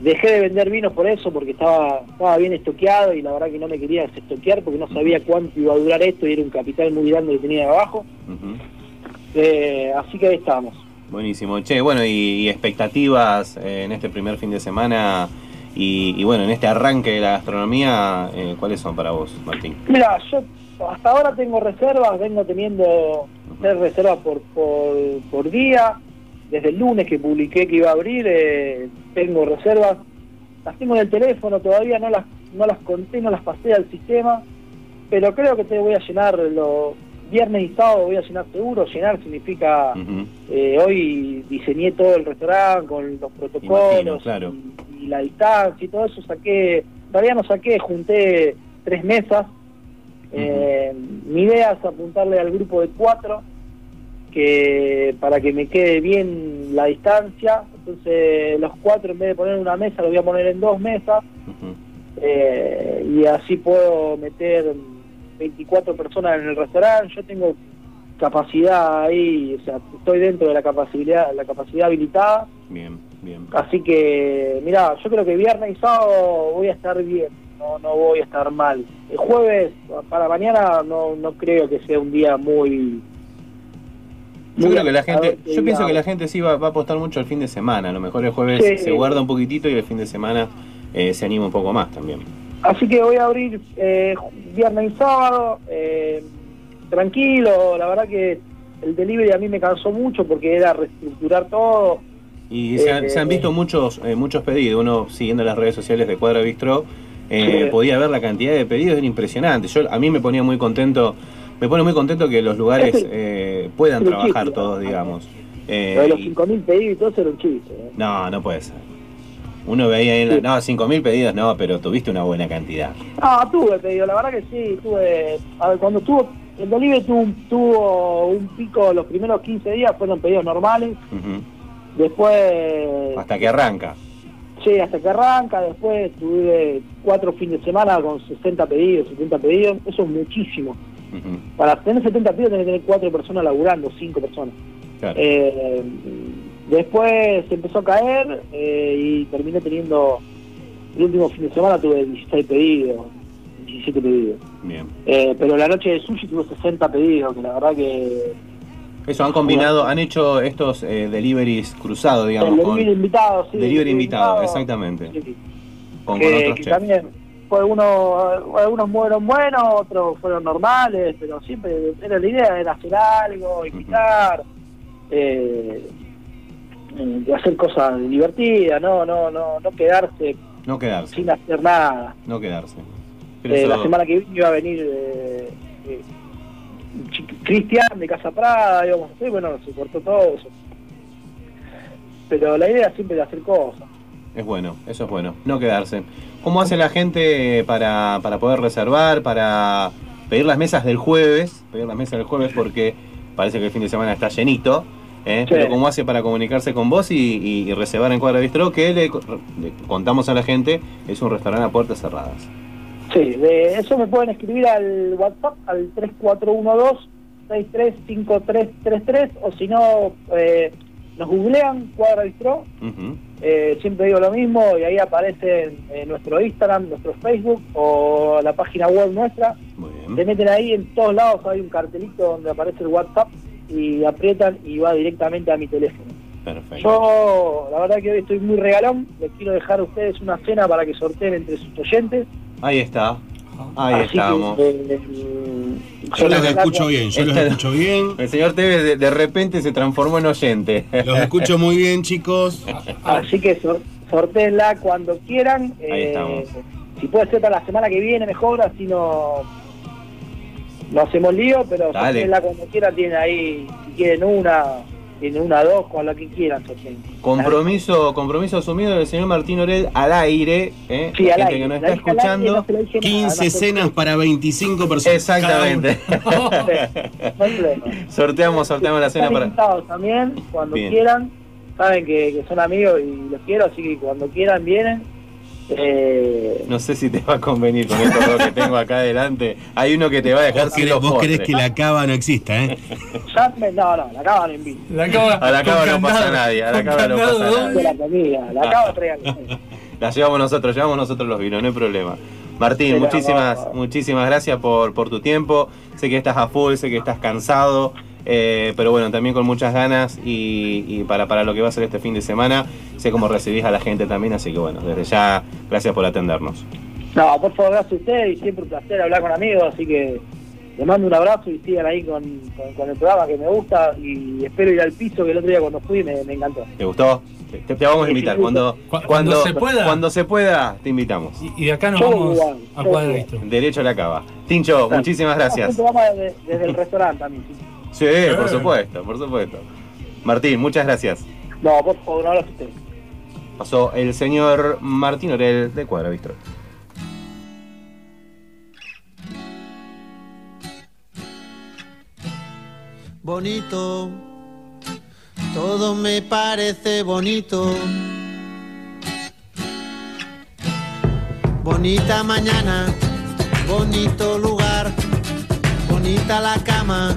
Dejé de vender vinos por eso, porque estaba, estaba bien estoqueado y la verdad que no me quería desestoquear porque no sabía cuánto iba a durar esto y era un capital muy grande que tenía de abajo. Ujú. Eh, así que ahí estábamos. Buenísimo. Che, bueno, y, y expectativas eh, en este primer fin de semana y, y bueno, en este arranque de la gastronomía, eh, ¿cuáles son para vos, Martín? Mira, yo hasta ahora tengo reservas, vengo teniendo tres reservas por, por, por día. Desde el lunes que publiqué que iba a abrir, eh, tengo reservas. Las tengo en el teléfono, todavía no las, no las conté, no las pasé al sistema, pero creo que te voy a llenar los viernes y sábado, voy a llenar seguro. Llenar significa, eh, hoy diseñé todo el restaurante con los protocolos Imagino, claro. y la distancia y todo eso, saqué, todavía no saqué, junté tres mesas. Eh, mi idea es apuntarle al grupo de cuatro que para que me quede bien la distancia. Entonces los cuatro en vez de poner una mesa, lo voy a poner en dos mesas eh, y así puedo meter 24 personas en el restaurante. Yo tengo capacidad ahí, o sea, estoy dentro de la capacidad, la capacidad habilitada. Bien, bien. Así que, mira, yo creo que viernes y sábado voy a estar bien, no, no voy a estar mal. El jueves, para mañana, no, no creo que sea un día muy... Yo muy creo que la gente, yo pienso que la gente sí va, va a apostar mucho el fin de semana. A lo mejor el jueves Sí. se guarda un poquitito y el fin de semana eh, se anima un poco más también. Así que voy a abrir eh, viernes y sábado, eh, tranquilo, la verdad que el delivery a mí me cansó mucho porque era reestructurar todo. Y se han, Eh, se han visto muchos eh, muchos pedidos. Uno siguiendo las redes sociales de Cuadra Bistro eh, Sí. podía ver la cantidad de pedidos, era impresionante. Yo a mí me ponía muy contento, me pone muy contento que los lugares eh, puedan trabajar todos, digamos. Eh, Lo de los y- 5.000 pedidos y todo eso era un chiste. ¿eh? no, no puede ser. Uno veía ahí, en la- Sí. no, 5.000 pedidos, no, pero tuviste una buena cantidad. Ah, tuve pedido, la verdad que sí, tuve. A ver, cuando tuvo. El delivery tuvo, un- tuvo un pico los primeros 15 días, fueron pedidos normales. Después. Hasta que arranca. Sí, hasta que arranca. Después tuve cuatro fines de semana con 60 pedidos, 70 pedidos. Eso es muchísimo. Para tener 70 pedidos tenés que tener cuatro personas laburando, cinco personas. Claro. Eh, después se empezó a caer eh, y terminé teniendo. El último fin de semana tuve 16 pedidos, 17 pedidos. Bien. Eh, pero la noche de sushi tuve 60 pedidos, que la verdad que. Eso, han combinado, han hecho estos eh, deliveries cruzados, digamos, el con delivery invitado, sí. delivery invitado, invitado, exactamente. sí, Con, que, con otros que chefs. también fue uno, algunos fueron buenos, otros fueron normales, pero siempre era la idea era hacer algo, invitar, eh, eh, hacer cosas divertidas, no, no, no, no quedarse No quedarse, sin hacer nada. no quedarse. Pero Eh, eso- la semana que viene iba a venir eh, eh, Cristian de Casa Prada, hacer, bueno, se cortó todo eso. Pero la idea siempre de hacer cosas. Es bueno, eso es bueno, no quedarse. ¿Cómo hace la gente para, para poder reservar, para pedir las mesas del jueves? Pedir las mesas del jueves porque parece que el fin de semana está llenito. ¿Eh? Sí. Pero ¿cómo hace para comunicarse con vos y, y- y reservar en Cuadra Bistro? Que le, le contamos a la gente, es un restaurante a puertas cerradas. Sí, de eso me pueden escribir al WhatsApp al 3412-635333 o si no, eh, nos googlean Cuadra Bistró, Ujú. eh, siempre digo lo mismo y ahí aparece en nuestro Instagram, nuestro Facebook o la página web nuestra. Muy Se meten ahí, en todos lados hay un cartelito donde aparece el WhatsApp y aprietan y va directamente a mi teléfono. Perfecto. Yo, la verdad que hoy estoy muy regalón, les quiero dejar a ustedes una cena para que sorteen entre sus oyentes. Ahí está. Ahí Así estamos. que, eh, Yo los escucho bien, yo los Esta- escucho bien. El señor Tevez de, de repente se transformó en oyente. Los escucho muy bien, chicos. Así que sor, sortéenla cuando quieran. Ahí eh, estamos. Si puede ser para la semana que viene, mejor, así no, no hacemos lío, pero sortéenla cuando quieran. Tienen ahí, si quieren una, tiene una, dos, con la que quieran. Compromiso, compromiso asumido del señor Martín Orel al aire, ¿eh? Sí, La al gente aire. que nos La está escuchando. no se la dije nada, 15 no sé. cenas para 25 personas. Exactamente. No sorteamos, sorteamos la cena para. invitados también, cuando Bien. quieran. Saben que, que son amigos y los quiero, así que cuando quieran vienen. Eh, No sé si te va a convenir con estos dos que tengo acá adelante. Hay uno que te va a dejar sin los vos postres. que la cava no exista, ¿eh? ya me- no, no, la cava no invito. La cava, A la cava no pasa nadie, a la cava no pasa. De la comida, la cava traigan. La llevamos nosotros, llevamos nosotros los vinos, no hay problema. Martín, muchísimas, no. muchísimas gracias por, por tu tiempo. Sé que estás a full, sé que estás cansado, eh, pero bueno, también con muchas ganas y, y para, para lo que va a ser este fin de semana, sé cómo recibís a la gente también, así que bueno, desde ya, gracias por atendernos. No, por favor, gracias a ustedes y siempre un placer hablar con amigos, así que les mando un abrazo y sigan ahí con, con- con el programa que me gusta y espero ir al piso que el otro día cuando fui me, me encantó. ¿Te gustó? Te, te vamos a invitar. Cuando, Cu- cuando se pueda. Cuando se pueda, te invitamos. Y de acá nos vamos igual, a esto. Derecho a la cava. Tincho, muchísimas gracias. Desde, desde el restaurante también. Sí. Por supuesto, por supuesto. Martín, muchas gracias. No, por favor, un abrazo a ustedes. Pasó el señor Martín Orel de Cuadra Bistro. bonito, todo me parece bonito. Bonita mañana, bonito lugar, bonita la cama,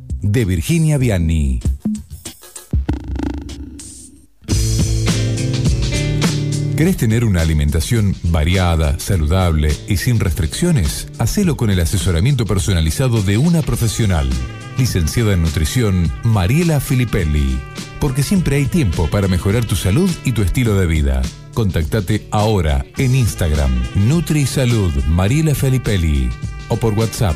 de Virginia Vianney. ¿Querés tener una alimentación variada, saludable y sin restricciones? Hacelo con el asesoramiento personalizado de una profesional. Licenciada en nutrición, Mariela Filippelli. Porque siempre hay tiempo para mejorar tu salud y tu estilo de vida. Contactate ahora en Instagram, NutriSalud Mariela Filippelli. O por WhatsApp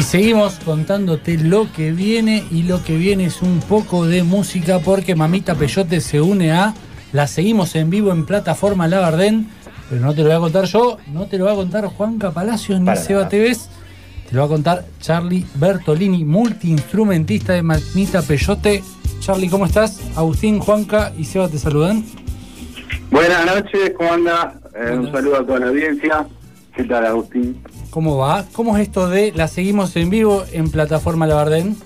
Y seguimos contándote lo que viene y lo que viene es un poco de música porque Mamita Peyote se une a La seguimos en vivo en plataforma Labardén, pero no te lo voy a contar yo, no te lo va a contar Juanca Palacios ni Para Seba. Tevez, te lo va a contar Charlie Bertolini, multiinstrumentista de Mamita Peyote. Charlie, ¿cómo estás? Agustín, Juanca y Seba te saludan. Buenas noches, ¿cómo anda? Eh, un saludo a toda la audiencia. ¿Qué tal, Agustín? ¿Cómo va? ¿Cómo es esto de La seguimos en vivo en plataforma Labardén?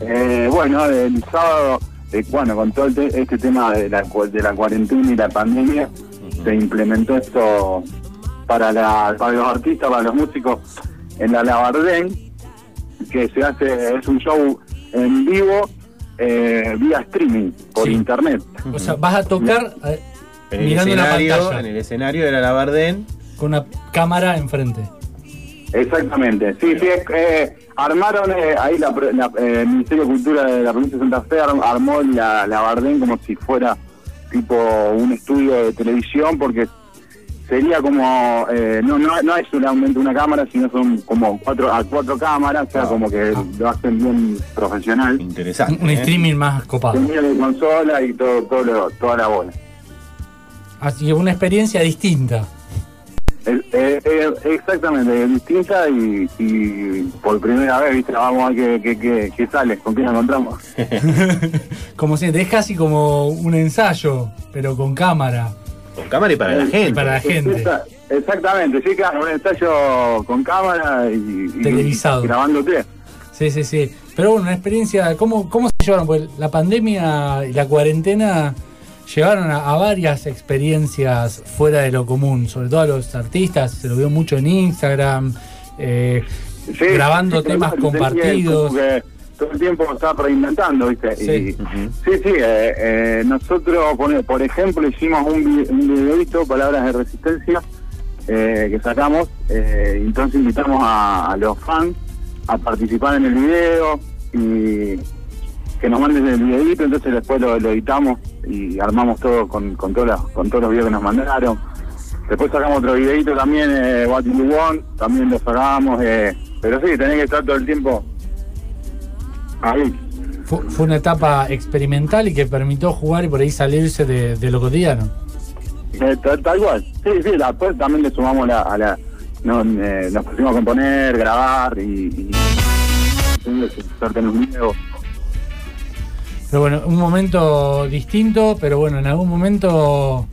Eh, bueno, el sábado, eh, bueno, con todo el te- este tema de la, de la cuarentena y la pandemia, se implementó esto para, la, para los artistas, para los músicos en la Labardén, que se hace, es un show en vivo eh, vía streaming por internet. O sea, vas a tocar eh, En el, mirando una escenario, pantalla en el escenario de la Labardén. Con una cámara enfrente. Exactamente, sí, sí, es, eh, armaron eh, ahí la, pro- la- eh, el Ministerio de Cultura de la provincia de Santa Fe arm- armó la, la Bardén como si fuera tipo un estudio de televisión porque sería como, eh, no, no, no es solamente una cámara, sino son como cuatro a cuatro cámaras, o sea, como que lo hacen bien profesional. Interesante. Un streaming más copado. Tenía de consola y todo, todo lo- toda la bola. Así que una experiencia distinta. Eh, eh, eh, exactamente, es distinta y, y por primera vez, viste, vamos a ver qué, qué, qué- qué sale, con quién nos encontramos. Como si es casi como un ensayo, pero con cámara. Con cámara y para la Y gente. para la gente. Exa- Exactamente, sí, claro, un ensayo con cámara y, y Televisado. grabándote. Sí, sí, sí. Pero bueno, una experiencia. ¿Cómo, cómo se llevaron? Pues la pandemia y la cuarentena llevaron a, a varias experiencias fuera de lo común, sobre todo a los artistas. Se lo vio mucho en Instagram, eh, Sí, grabando sí, temas compartidos. que todo el tiempo está reinventando, ¿viste? Sí. Y- sí, sí, eh, eh, nosotros, por, por ejemplo, hicimos un, un videito, Palabras de Resistencia, eh, que sacamos, eh, entonces invitamos a, a los fans a participar en el video y que nos manden el videito, entonces después lo, lo editamos y armamos todo con, con, todas con todos los videos que nos mandaron. Después sacamos otro videito también, eh, What You Want, también lo sacamos, eh, pero sí, tenés que estar todo el tiempo ahí. Fu- Fue una etapa experimental y que permitió jugar y por ahí salirse de, de lo cotidiano. Eh, tal, tal cual. Sí, sí, después también le sumamos la, a la... no, eh, nos pusimos a componer, grabar y... y un video. Pero bueno, un momento distinto, pero bueno, en algún momento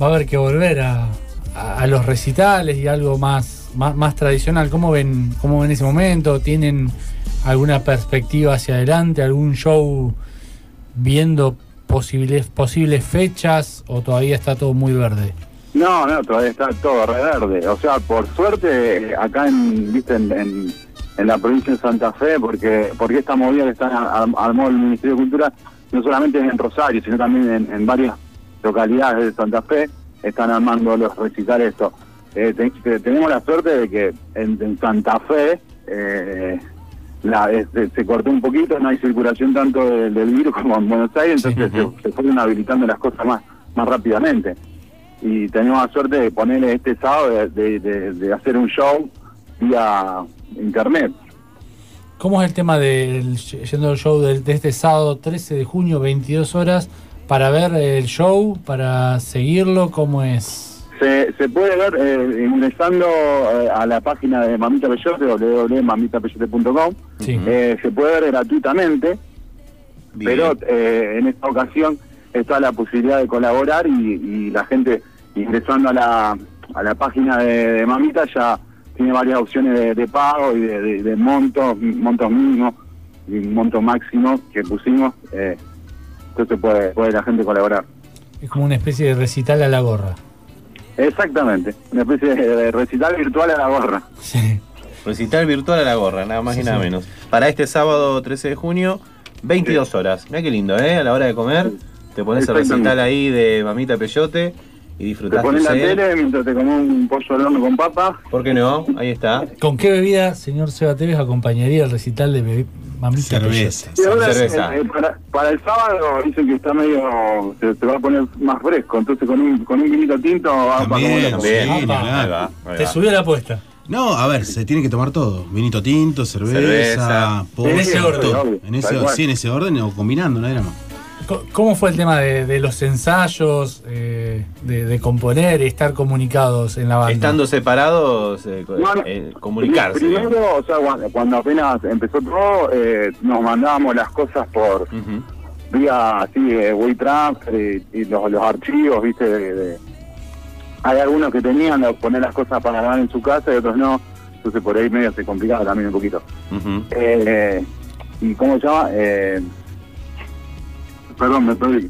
va a haber que volver a, a- los recitales y algo más, más, más tradicional. ¿Cómo ven, ¿Cómo ven ese momento? ¿Tienen alguna perspectiva hacia adelante? ¿Algún show viendo posibles, posibles fechas o todavía está todo muy verde? No, no, todavía está todo re verde. O sea, por suerte, acá en, viste, en, en, en la provincia de Santa Fe, porque porque esta movida que está ar- armó el Ministerio de Cultura, no solamente es en Rosario, sino también en, en varias localidades de Santa Fe, están armando los recitales esto. Eh, te- te- tenemos la suerte de que en, en Santa Fe eh, la, este, se cortó un poquito, no hay circulación tanto de- del virus como en Buenos Aires, entonces se, se fueron habilitando las cosas más, más rápidamente y tenemos la suerte de ponerle este sábado de, de- de- de hacer un show vía internet. ¿Cómo es el tema del yendo al show de, este sábado 13 de junio, 22 horas, para ver el show, para seguirlo? ¿Cómo es? Se, se puede ver eh, ingresando eh, a la página de Mamita Peyote, www.mamitapeyote.com. Sí. Eh, se puede ver gratuitamente Bien. pero eh, en esta ocasión está la posibilidad de colaborar y, y la gente ingresando a la, a la página de, de Mamita ya tiene varias opciones de, de pago y de, de- de montos, montos mínimos y monto máximo que pusimos. eh, entonces puede, puede la gente colaborar. Es como una especie de recital a la gorra. Exactamente, una especie de, de recital virtual a la gorra. Recital virtual a la gorra, nada más y Sí, nada sí. menos. Para este sábado 13 de junio, 22 horas. Mira qué lindo, ¿eh? A la hora de comer, te pones el recital ahí de Mamita Peyote y Te pones la tele mientras te comes un pollo al horno con papa. ¿Por qué no? Ahí está. ¿Con qué bebida, señor Seba Tevez, acompañaría el recital de bebi- Mamita Cerveza. Y ahora, Cerveza. eh, eh, para, para el sábado dicen que está medio. Se, se va a poner más fresco, entonces con un, con un vinito tinto va También, sí. Ahí va, ahí Te va. subió la apuesta. No, a ver, se tiene que tomar todo. Vinito tinto, cerveza, Cerveza. pollo, En ese orden. todo. En ese, sí, en ese orden o combinando, no era más. ¿Cómo fue el tema de, de los ensayos, eh, de, de componer y estar comunicados en la banda? Estando separados, eh, eh, comunicarse. Primero, o sea, cuando, cuando apenas empezó todo, eh, nos mandábamos las cosas por vía así, de WeTransfer y, y los, los archivos, viste. de- de- Hay algunos que tenían de poner las cosas para grabar en su casa y otros no. Entonces por ahí medio se complicaba también un poquito. Eh, ¿Y cómo se llama? Perdón, me perdí.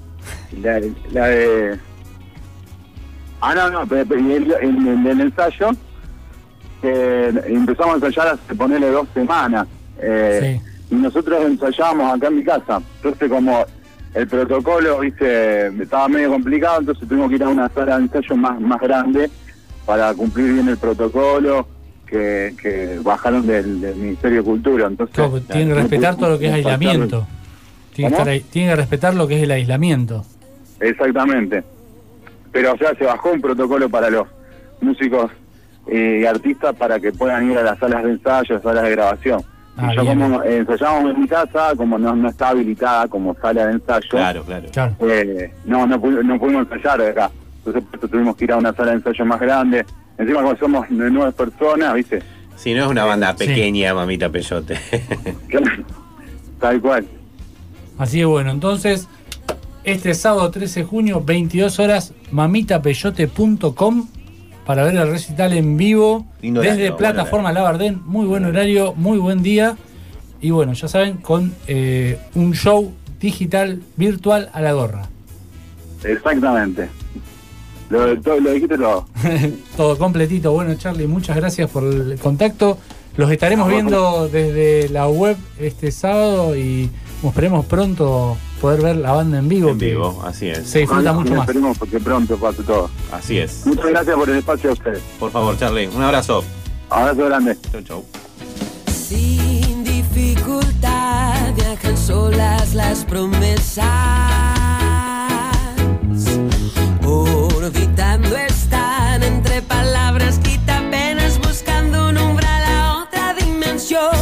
La, la de... Ah, no, no, pero, pero y el, el- el- el ensayo eh, empezamos a ensayar hace ponerle dos semanas. Eh, Y nosotros ensayábamos acá en mi casa. Entonces como el protocolo, viste, estaba medio complicado, entonces tuvimos que ir a una sala de ensayo más, más grande para cumplir bien el protocolo que, que bajaron del, del Ministerio de Cultura. Entonces, Claro, tienen que respetar todo lo que es aislamiento. Tienen que, que respetar lo que es el aislamiento. Exactamente. Pero, o sea, se bajó un protocolo para los músicos eh, y artistas para que puedan ir a las salas de ensayo, salas de grabación. Ah, y yo bien. como eh, ensayábamos en mi casa, como no, no está habilitada como sala de ensayo, Claro, claro. Claro. eh, no, no, no pudimos ensayar de acá. Entonces tuvimos que ir a una sala de ensayo más grande. Encima como somos de nueve personas, ¿viste? Si no es una banda Sí. pequeña, Mamita Peyote. Tal cual. Así que bueno, entonces, este sábado 13 de junio, 22 horas, mamitapeyote.com para ver el recital en vivo Lindo desde horario, plataforma Labardén. Muy buen horario, muy buen día. Y bueno, ya saben, con eh, un show digital virtual a la gorra. Exactamente. Lo, todo, lo dijiste todo. Todo completito. Bueno, Charlie, muchas gracias por el contacto. Los estaremos viendo desde la web este sábado y esperemos pronto poder ver la banda en vivo. en vivo, así es. Se disfruta mucho más. Esperemos porque pronto pase todo. Así es. Muchas gracias por el espacio a ustedes. Por favor, Charlie, un abrazo. Abrazo grande. Chau, chau. Sin dificultad viajan solas las promesas. Orbitando están entre palabras quitapenas buscando un umbral a otra dimensión.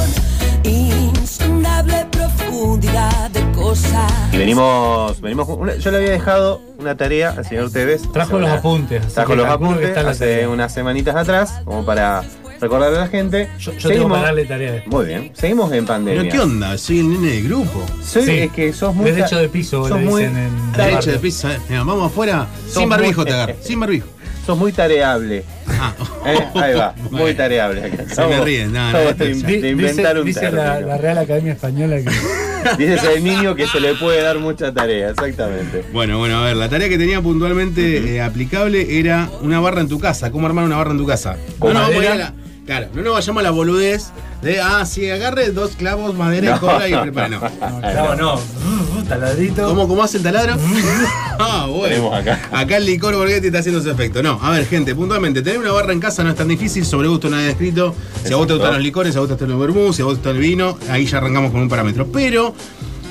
Y venimos, venimos una- yo le había dejado una tarea al señor Tevez. Trajo los una- apuntes, Trajo los apuntes hace unas semanitas atrás, como para recordarle a la gente. Yo, yo tengo para darle tarea después. Muy bien, seguimos en pandemia. Pero ¿qué onda? Soy el nene del grupo. Soy, Sí. es que sos muy. Derecho de piso, sos le muy dicen en Derecho de piso, eh. Mira, vamos afuera. Sos Sin barbijo muy- te agarro. Sin barbijo. Sos muy tareable. Ah. Eh, Ahí va, muy tareable. Se me ríen, no, no, de, de inventar dice, un dice la, Real Academia Española que Dice es el niño que se le puede dar mucha tarea, exactamente. Bueno, bueno, a ver, la tarea que tenía puntualmente eh, aplicable era una barra en tu casa. ¿Cómo armar una barra en tu casa? ¿Con no, no, a la- claro, no nos vayamos a la boludez de, ah, sí, agarre dos clavos, madera y cola y prepara. No. no, no. Uh, taladrito. ¿Cómo, ¿Cómo hace el taladro? ah, bueno. Acá. Acá el licor Borghetti está haciendo su efecto. No, a ver, gente, puntualmente, tener una barra en casa no es tan difícil, sobre gusto nadie escrito. Si a vos te gustan los licores, si a vos te gustan los vermús, si a vos te gusta el vino, ahí ya arrancamos con un parámetro. Pero,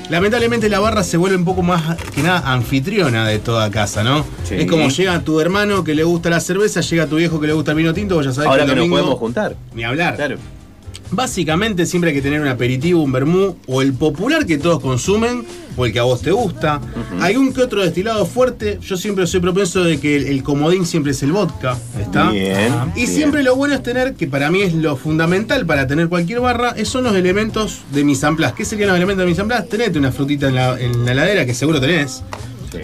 lamentablemente la barra se vuelve un poco más que nada anfitriona de toda casa, ¿no? Sí. Es como llega tu hermano que le gusta la cerveza, llega tu viejo que le gusta el vino tinto, vos ya sabés Ahora que que el nos podemos juntar. Ni hablar. Claro. Básicamente siempre hay que tener un aperitivo, un vermú o el popular que todos consumen o el que a vos te gusta. Un que otro destilado fuerte. Yo siempre soy propenso de que el, el comodín siempre es el vodka, ¿está? Bien, Y bien. siempre lo bueno es tener, que para mí es lo fundamental para tener cualquier barra, son los elementos de mis amplas. ¿Qué serían los elementos de mis amplas? Tenete una frutita en la, en la heladera que seguro tenés.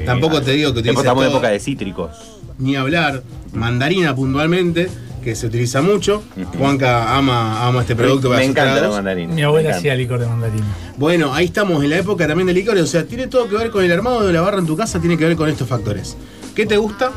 Tampoco te digo que utilices estamos en época de cítricos. Ni hablar. Mandarina puntualmente, que se utiliza mucho. Juanca ama, ama este producto para Me encanta la mandarina. Mi abuela hacía licor de mandarina. Bueno, ahí estamos en la época también de licores. O sea, tiene todo que ver con el armado de la barra en tu casa, tiene que ver con estos factores. ¿Qué te gusta?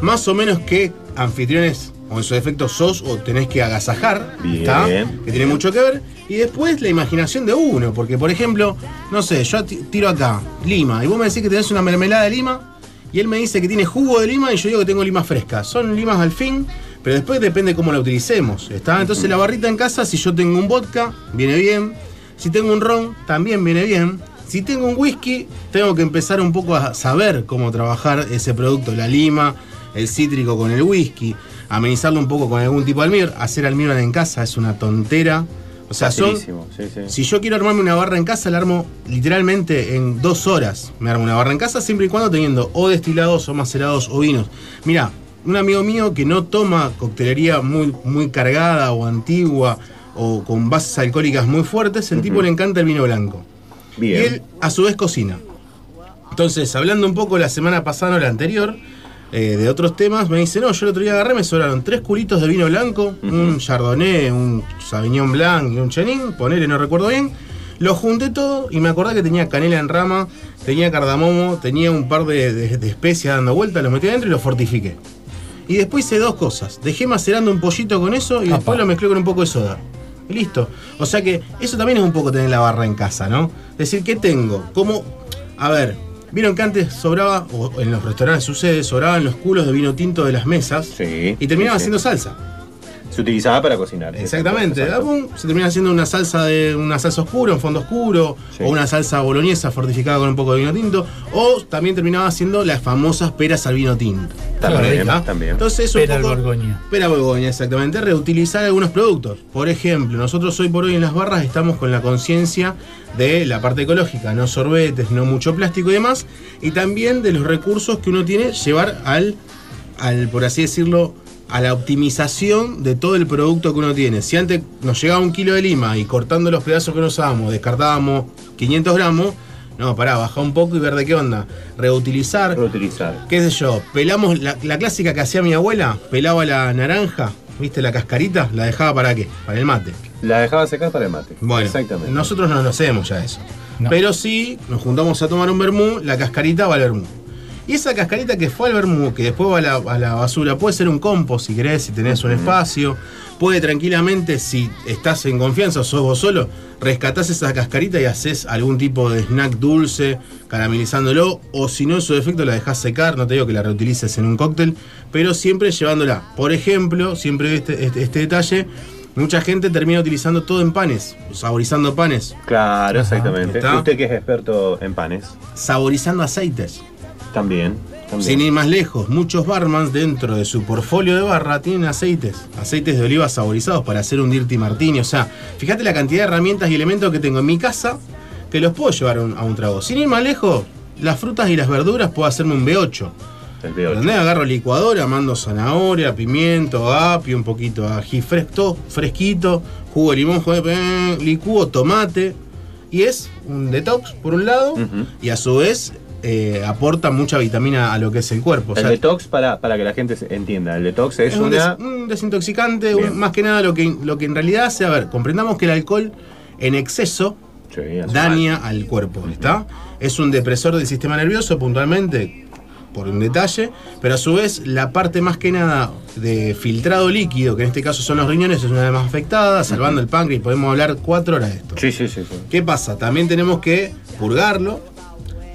Más o menos qué anfitriones o en su defecto sos o tenés que agasajar. Bien. ¿está? Que tiene mucho que ver. Y después la imaginación de uno. Porque, por ejemplo, no sé, yo ti- tiro acá, lima. Y vos me decís que tenés una mermelada de lima. Y él me dice que tiene jugo de lima y yo digo que tengo lima fresca. Son limas al fin, pero después depende cómo la utilicemos. ¿está? Entonces la barrita en casa, si yo tengo un vodka, viene bien. Si tengo un ron, también viene bien. Si tengo un whisky, tengo que empezar un poco a saber cómo trabajar ese producto, la lima, el cítrico con el whisky, amenizarlo un poco con algún tipo de almíbar. Hacer almíbar en casa es una tontera. O sea, son, Facilísimo, sí, sí. si yo quiero armarme una barra en casa, la armo literalmente en dos horas. Me armo una barra en casa siempre y cuando teniendo o destilados o macerados o vinos. Mira, un amigo mío que no toma coctelería muy, muy cargada o antigua o con bases alcohólicas muy fuertes, el tipo le encanta el vino blanco. Bien. Y él a su vez cocina. Entonces, hablando un poco la semana pasada o la anterior, eh, de otros temas, me dice, no, yo el otro día agarré, me sobraron tres culitos de vino blanco, un Chardonnay, un Sauvignon Blanc y un Chenin, ponele, no recuerdo bien. Lo junté todo y me acordé que tenía canela en rama, tenía cardamomo, tenía un par de, de- de especias dando vueltas, lo metí adentro y lo fortifiqué. Y después hice dos cosas. Dejé macerando un pollito con eso y después lo mezclé con un poco de soda. Y listo. O sea que eso también es un poco tener la barra en casa, ¿no? Es decir, ¿qué tengo? Como, a ver, vieron que antes sobraba, o en los restaurantes sucede, sobraban los culos de vino tinto de las mesas y terminaban sí, sí. haciendo salsa. Se utilizaba para cocinar. Exactamente. Se termina haciendo una salsa de una salsa oscura, un fondo oscuro, o una salsa boloñesa fortificada con un poco de vino tinto, o también terminaba haciendo las famosas peras al vino tinto. También, también. Entonces es un Pera al Borgoña. Pera Borgoña, exactamente, reutilizar algunos productos. Por ejemplo, nosotros hoy por hoy en las barras estamos con la conciencia de la parte ecológica, no sorbetes, no mucho plástico y demás, y también de los recursos que uno tiene llevar al, al por así decirlo, a la optimización de todo el producto que uno tiene. Si antes nos llegaba un kilo de lima y cortando los pedazos que nos usábamos, descartábamos 500 gramos, no, pará, baja un poco y ver de qué onda. Reutilizar. Reutilizar. ¿Qué sé yo? Pelamos la, la clásica que hacía mi abuela, pelaba la naranja, ¿viste? La cascarita, la dejaba para qué? Para el mate. La dejaba secar para el mate. Bueno, Exactamente. nosotros no lo hacemos ya eso. Pero sí, nos juntamos a tomar un vermú, la cascarita va al vermú. Y esa cascarita que fue al vermú, que después va a la, a la basura, puede ser un compost si querés, si tenés un espacio. Puede tranquilamente, si estás en confianza o sos vos solo, rescatás esa cascarita y haces algún tipo de snack dulce, caramelizándolo. O si no, en su defecto la dejás secar, no te digo que la reutilices en un cóctel, pero siempre llevándola. Por ejemplo, siempre este, este, este detalle. Mucha gente termina utilizando todo en panes, saborizando panes. Claro, exactamente. ¿Está? Usted que es experto en panes. Saborizando aceites. También. también. Sin ir más lejos, muchos barmans dentro de su portfolio de barra tienen aceites, aceites de oliva saborizados para hacer un dirty martini. O sea, fíjate la cantidad de herramientas y elementos que tengo en mi casa que los puedo llevar a un, a un trago. Sin ir más lejos, las frutas y las verduras puedo hacerme un B8. El B8. ¿Entendés? Agarro licuadora, mando zanahoria, pimiento, apio, un poquito de ají fresco, fresquito, jugo de limón, jugo de eh, licúo, tomate. Y es un detox, por un lado, y a su vez eh, aporta mucha vitamina a lo que es el cuerpo. O el sea, detox, para, para que la gente se entienda, el detox es, es un, una... des- un desintoxicante, un- más que nada lo que, lo que en realidad hace, a ver, comprendamos que el alcohol en exceso Sí, daña al cuerpo, ¿está? Es un depresor del sistema nervioso, puntualmente, por un detalle, pero a su vez la parte más que nada de filtrado líquido, que en este caso son los riñones, es una de las más afectadas, salvando el páncreas, y podemos hablar cuatro horas de esto. Sí, sí, sí. sí. ¿Qué pasa? También tenemos que purgarlo.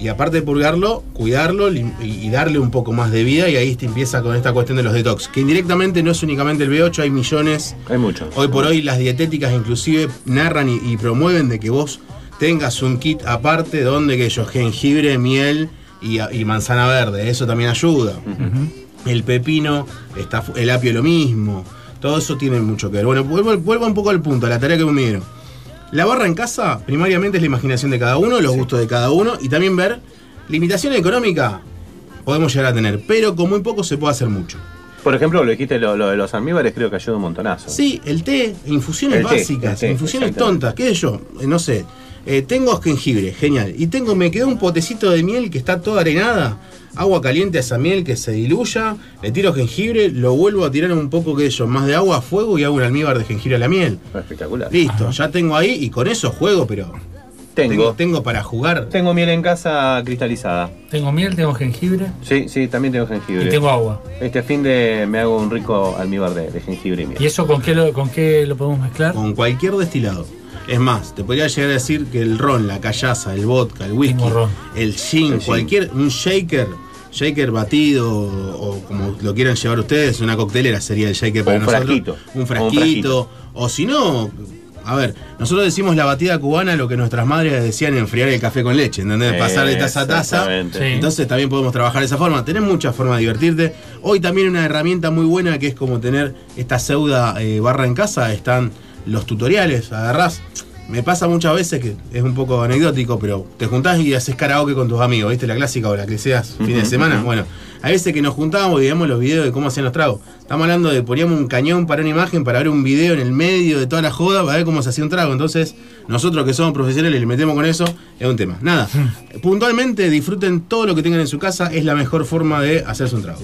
Y aparte de purgarlo, cuidarlo y darle un poco más de vida. Y ahí te empieza con esta cuestión de los detox. Que indirectamente no es únicamente el B8, hay millones. Hay muchos. Hoy por hoy las dietéticas inclusive narran y, y promueven de que vos tengas un kit aparte donde que yo jengibre, miel y, y manzana verde. Eso también ayuda. El pepino, está, el apio lo mismo. Todo eso tiene mucho que ver. Bueno, vuelvo, vuelvo un poco al punto, a la tarea que me dieron. La barra en casa, primariamente es la imaginación de cada uno, los gustos de cada uno y también ver limitación económica podemos llegar a tener, pero con muy poco se puede hacer mucho. Por ejemplo, lo dijiste, lo, lo de los almíbares creo que ayuda un montonazo. Sí, el té, infusiones El básicas, té, infusiones tontas, qué sé yo, eh, no sé. Eh, tengo jengibre, genial. Y tengo, me quedó un potecito de miel que está toda arenada. Agua caliente a esa miel que se diluya, le tiro jengibre, lo vuelvo a tirar un poco que yo, más de agua a fuego y hago un almíbar de jengibre a la miel. Espectacular. Listo, ya tengo ahí y con eso juego, pero Tengo. tengo para jugar. Tengo miel en casa cristalizada. Tengo miel, tengo jengibre Sí, sí, también tengo jengibre. y tengo agua. Este fin de me hago un rico almíbar de, de jengibre y miel. ¿Y eso con qué lo, con qué lo podemos mezclar? Con cualquier destilado. Es más, te podría llegar a decir que el ron, la callaza, el vodka, el whisky, el gin, El gin. cualquier, un shaker, shaker batido o, como lo quieran llevar ustedes, una coctelera sería el shaker O para un nosotros. frasquito. Un O un frasquito. frasquito. O si no, a ver, nosotros decimos la batida cubana lo que nuestras madres decían enfriar el café con leche, ¿entendés? Pasar de taza a taza. Sí. Entonces también podemos trabajar de esa forma. Tenés muchas formas de divertirte. Hoy también una herramienta muy buena que es como tener esta pseuda eh, barra en casa. Están los tutoriales, agarrás. Me pasa muchas veces que es un poco anecdótico, pero te juntás y haces karaoke con tus amigos, ¿viste? La clásica o la que seas fin de semana. Bueno, hay veces que nos juntábamos y veíamos los videos de cómo hacían los tragos. Estamos hablando de poníamos un cañón para una imagen, para ver un video en el medio de toda la joda, para ver cómo se hacía un trago. Entonces, nosotros que somos profesionales le metemos con eso, es un tema. Nada. Puntualmente, disfruten todo lo que tengan en su casa, es la mejor forma de hacerse un trago.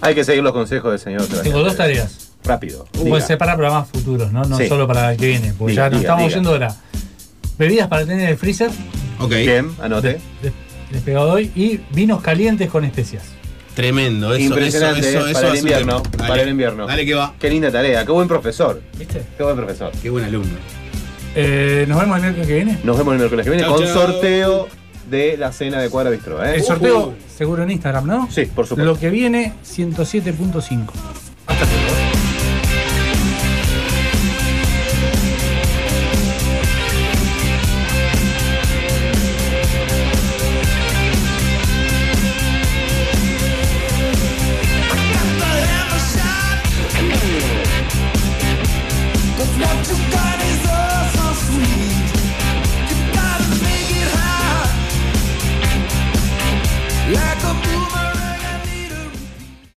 Hay que seguir los consejos del señor. Tengo dos tareas. Rápido. Puede diga. ser para programas futuros, ¿no? No Sí. solo para el que viene. Porque Diga, ya nos diga, estamos diga. yendo ahora. Bebidas para tener en el freezer. Ok. Bien, anote. Les pegado hoy. Y vinos calientes con especias. Tremendo, eso, Impresionante, eso, eso, ¿eh? eso para el invierno. Dale. Para el invierno. Dale que va. Qué linda tarea, qué buen profesor. ¿Viste? Qué buen profesor. Qué buen alumno. Eh, nos vemos el miércoles que viene. Nos vemos el miércoles que viene Chau, con chau. sorteo de la cena de Cuadra Bistro. ¿eh? El sorteo seguro en Instagram, ¿no? Sí, por supuesto. Lo que viene, 107.5.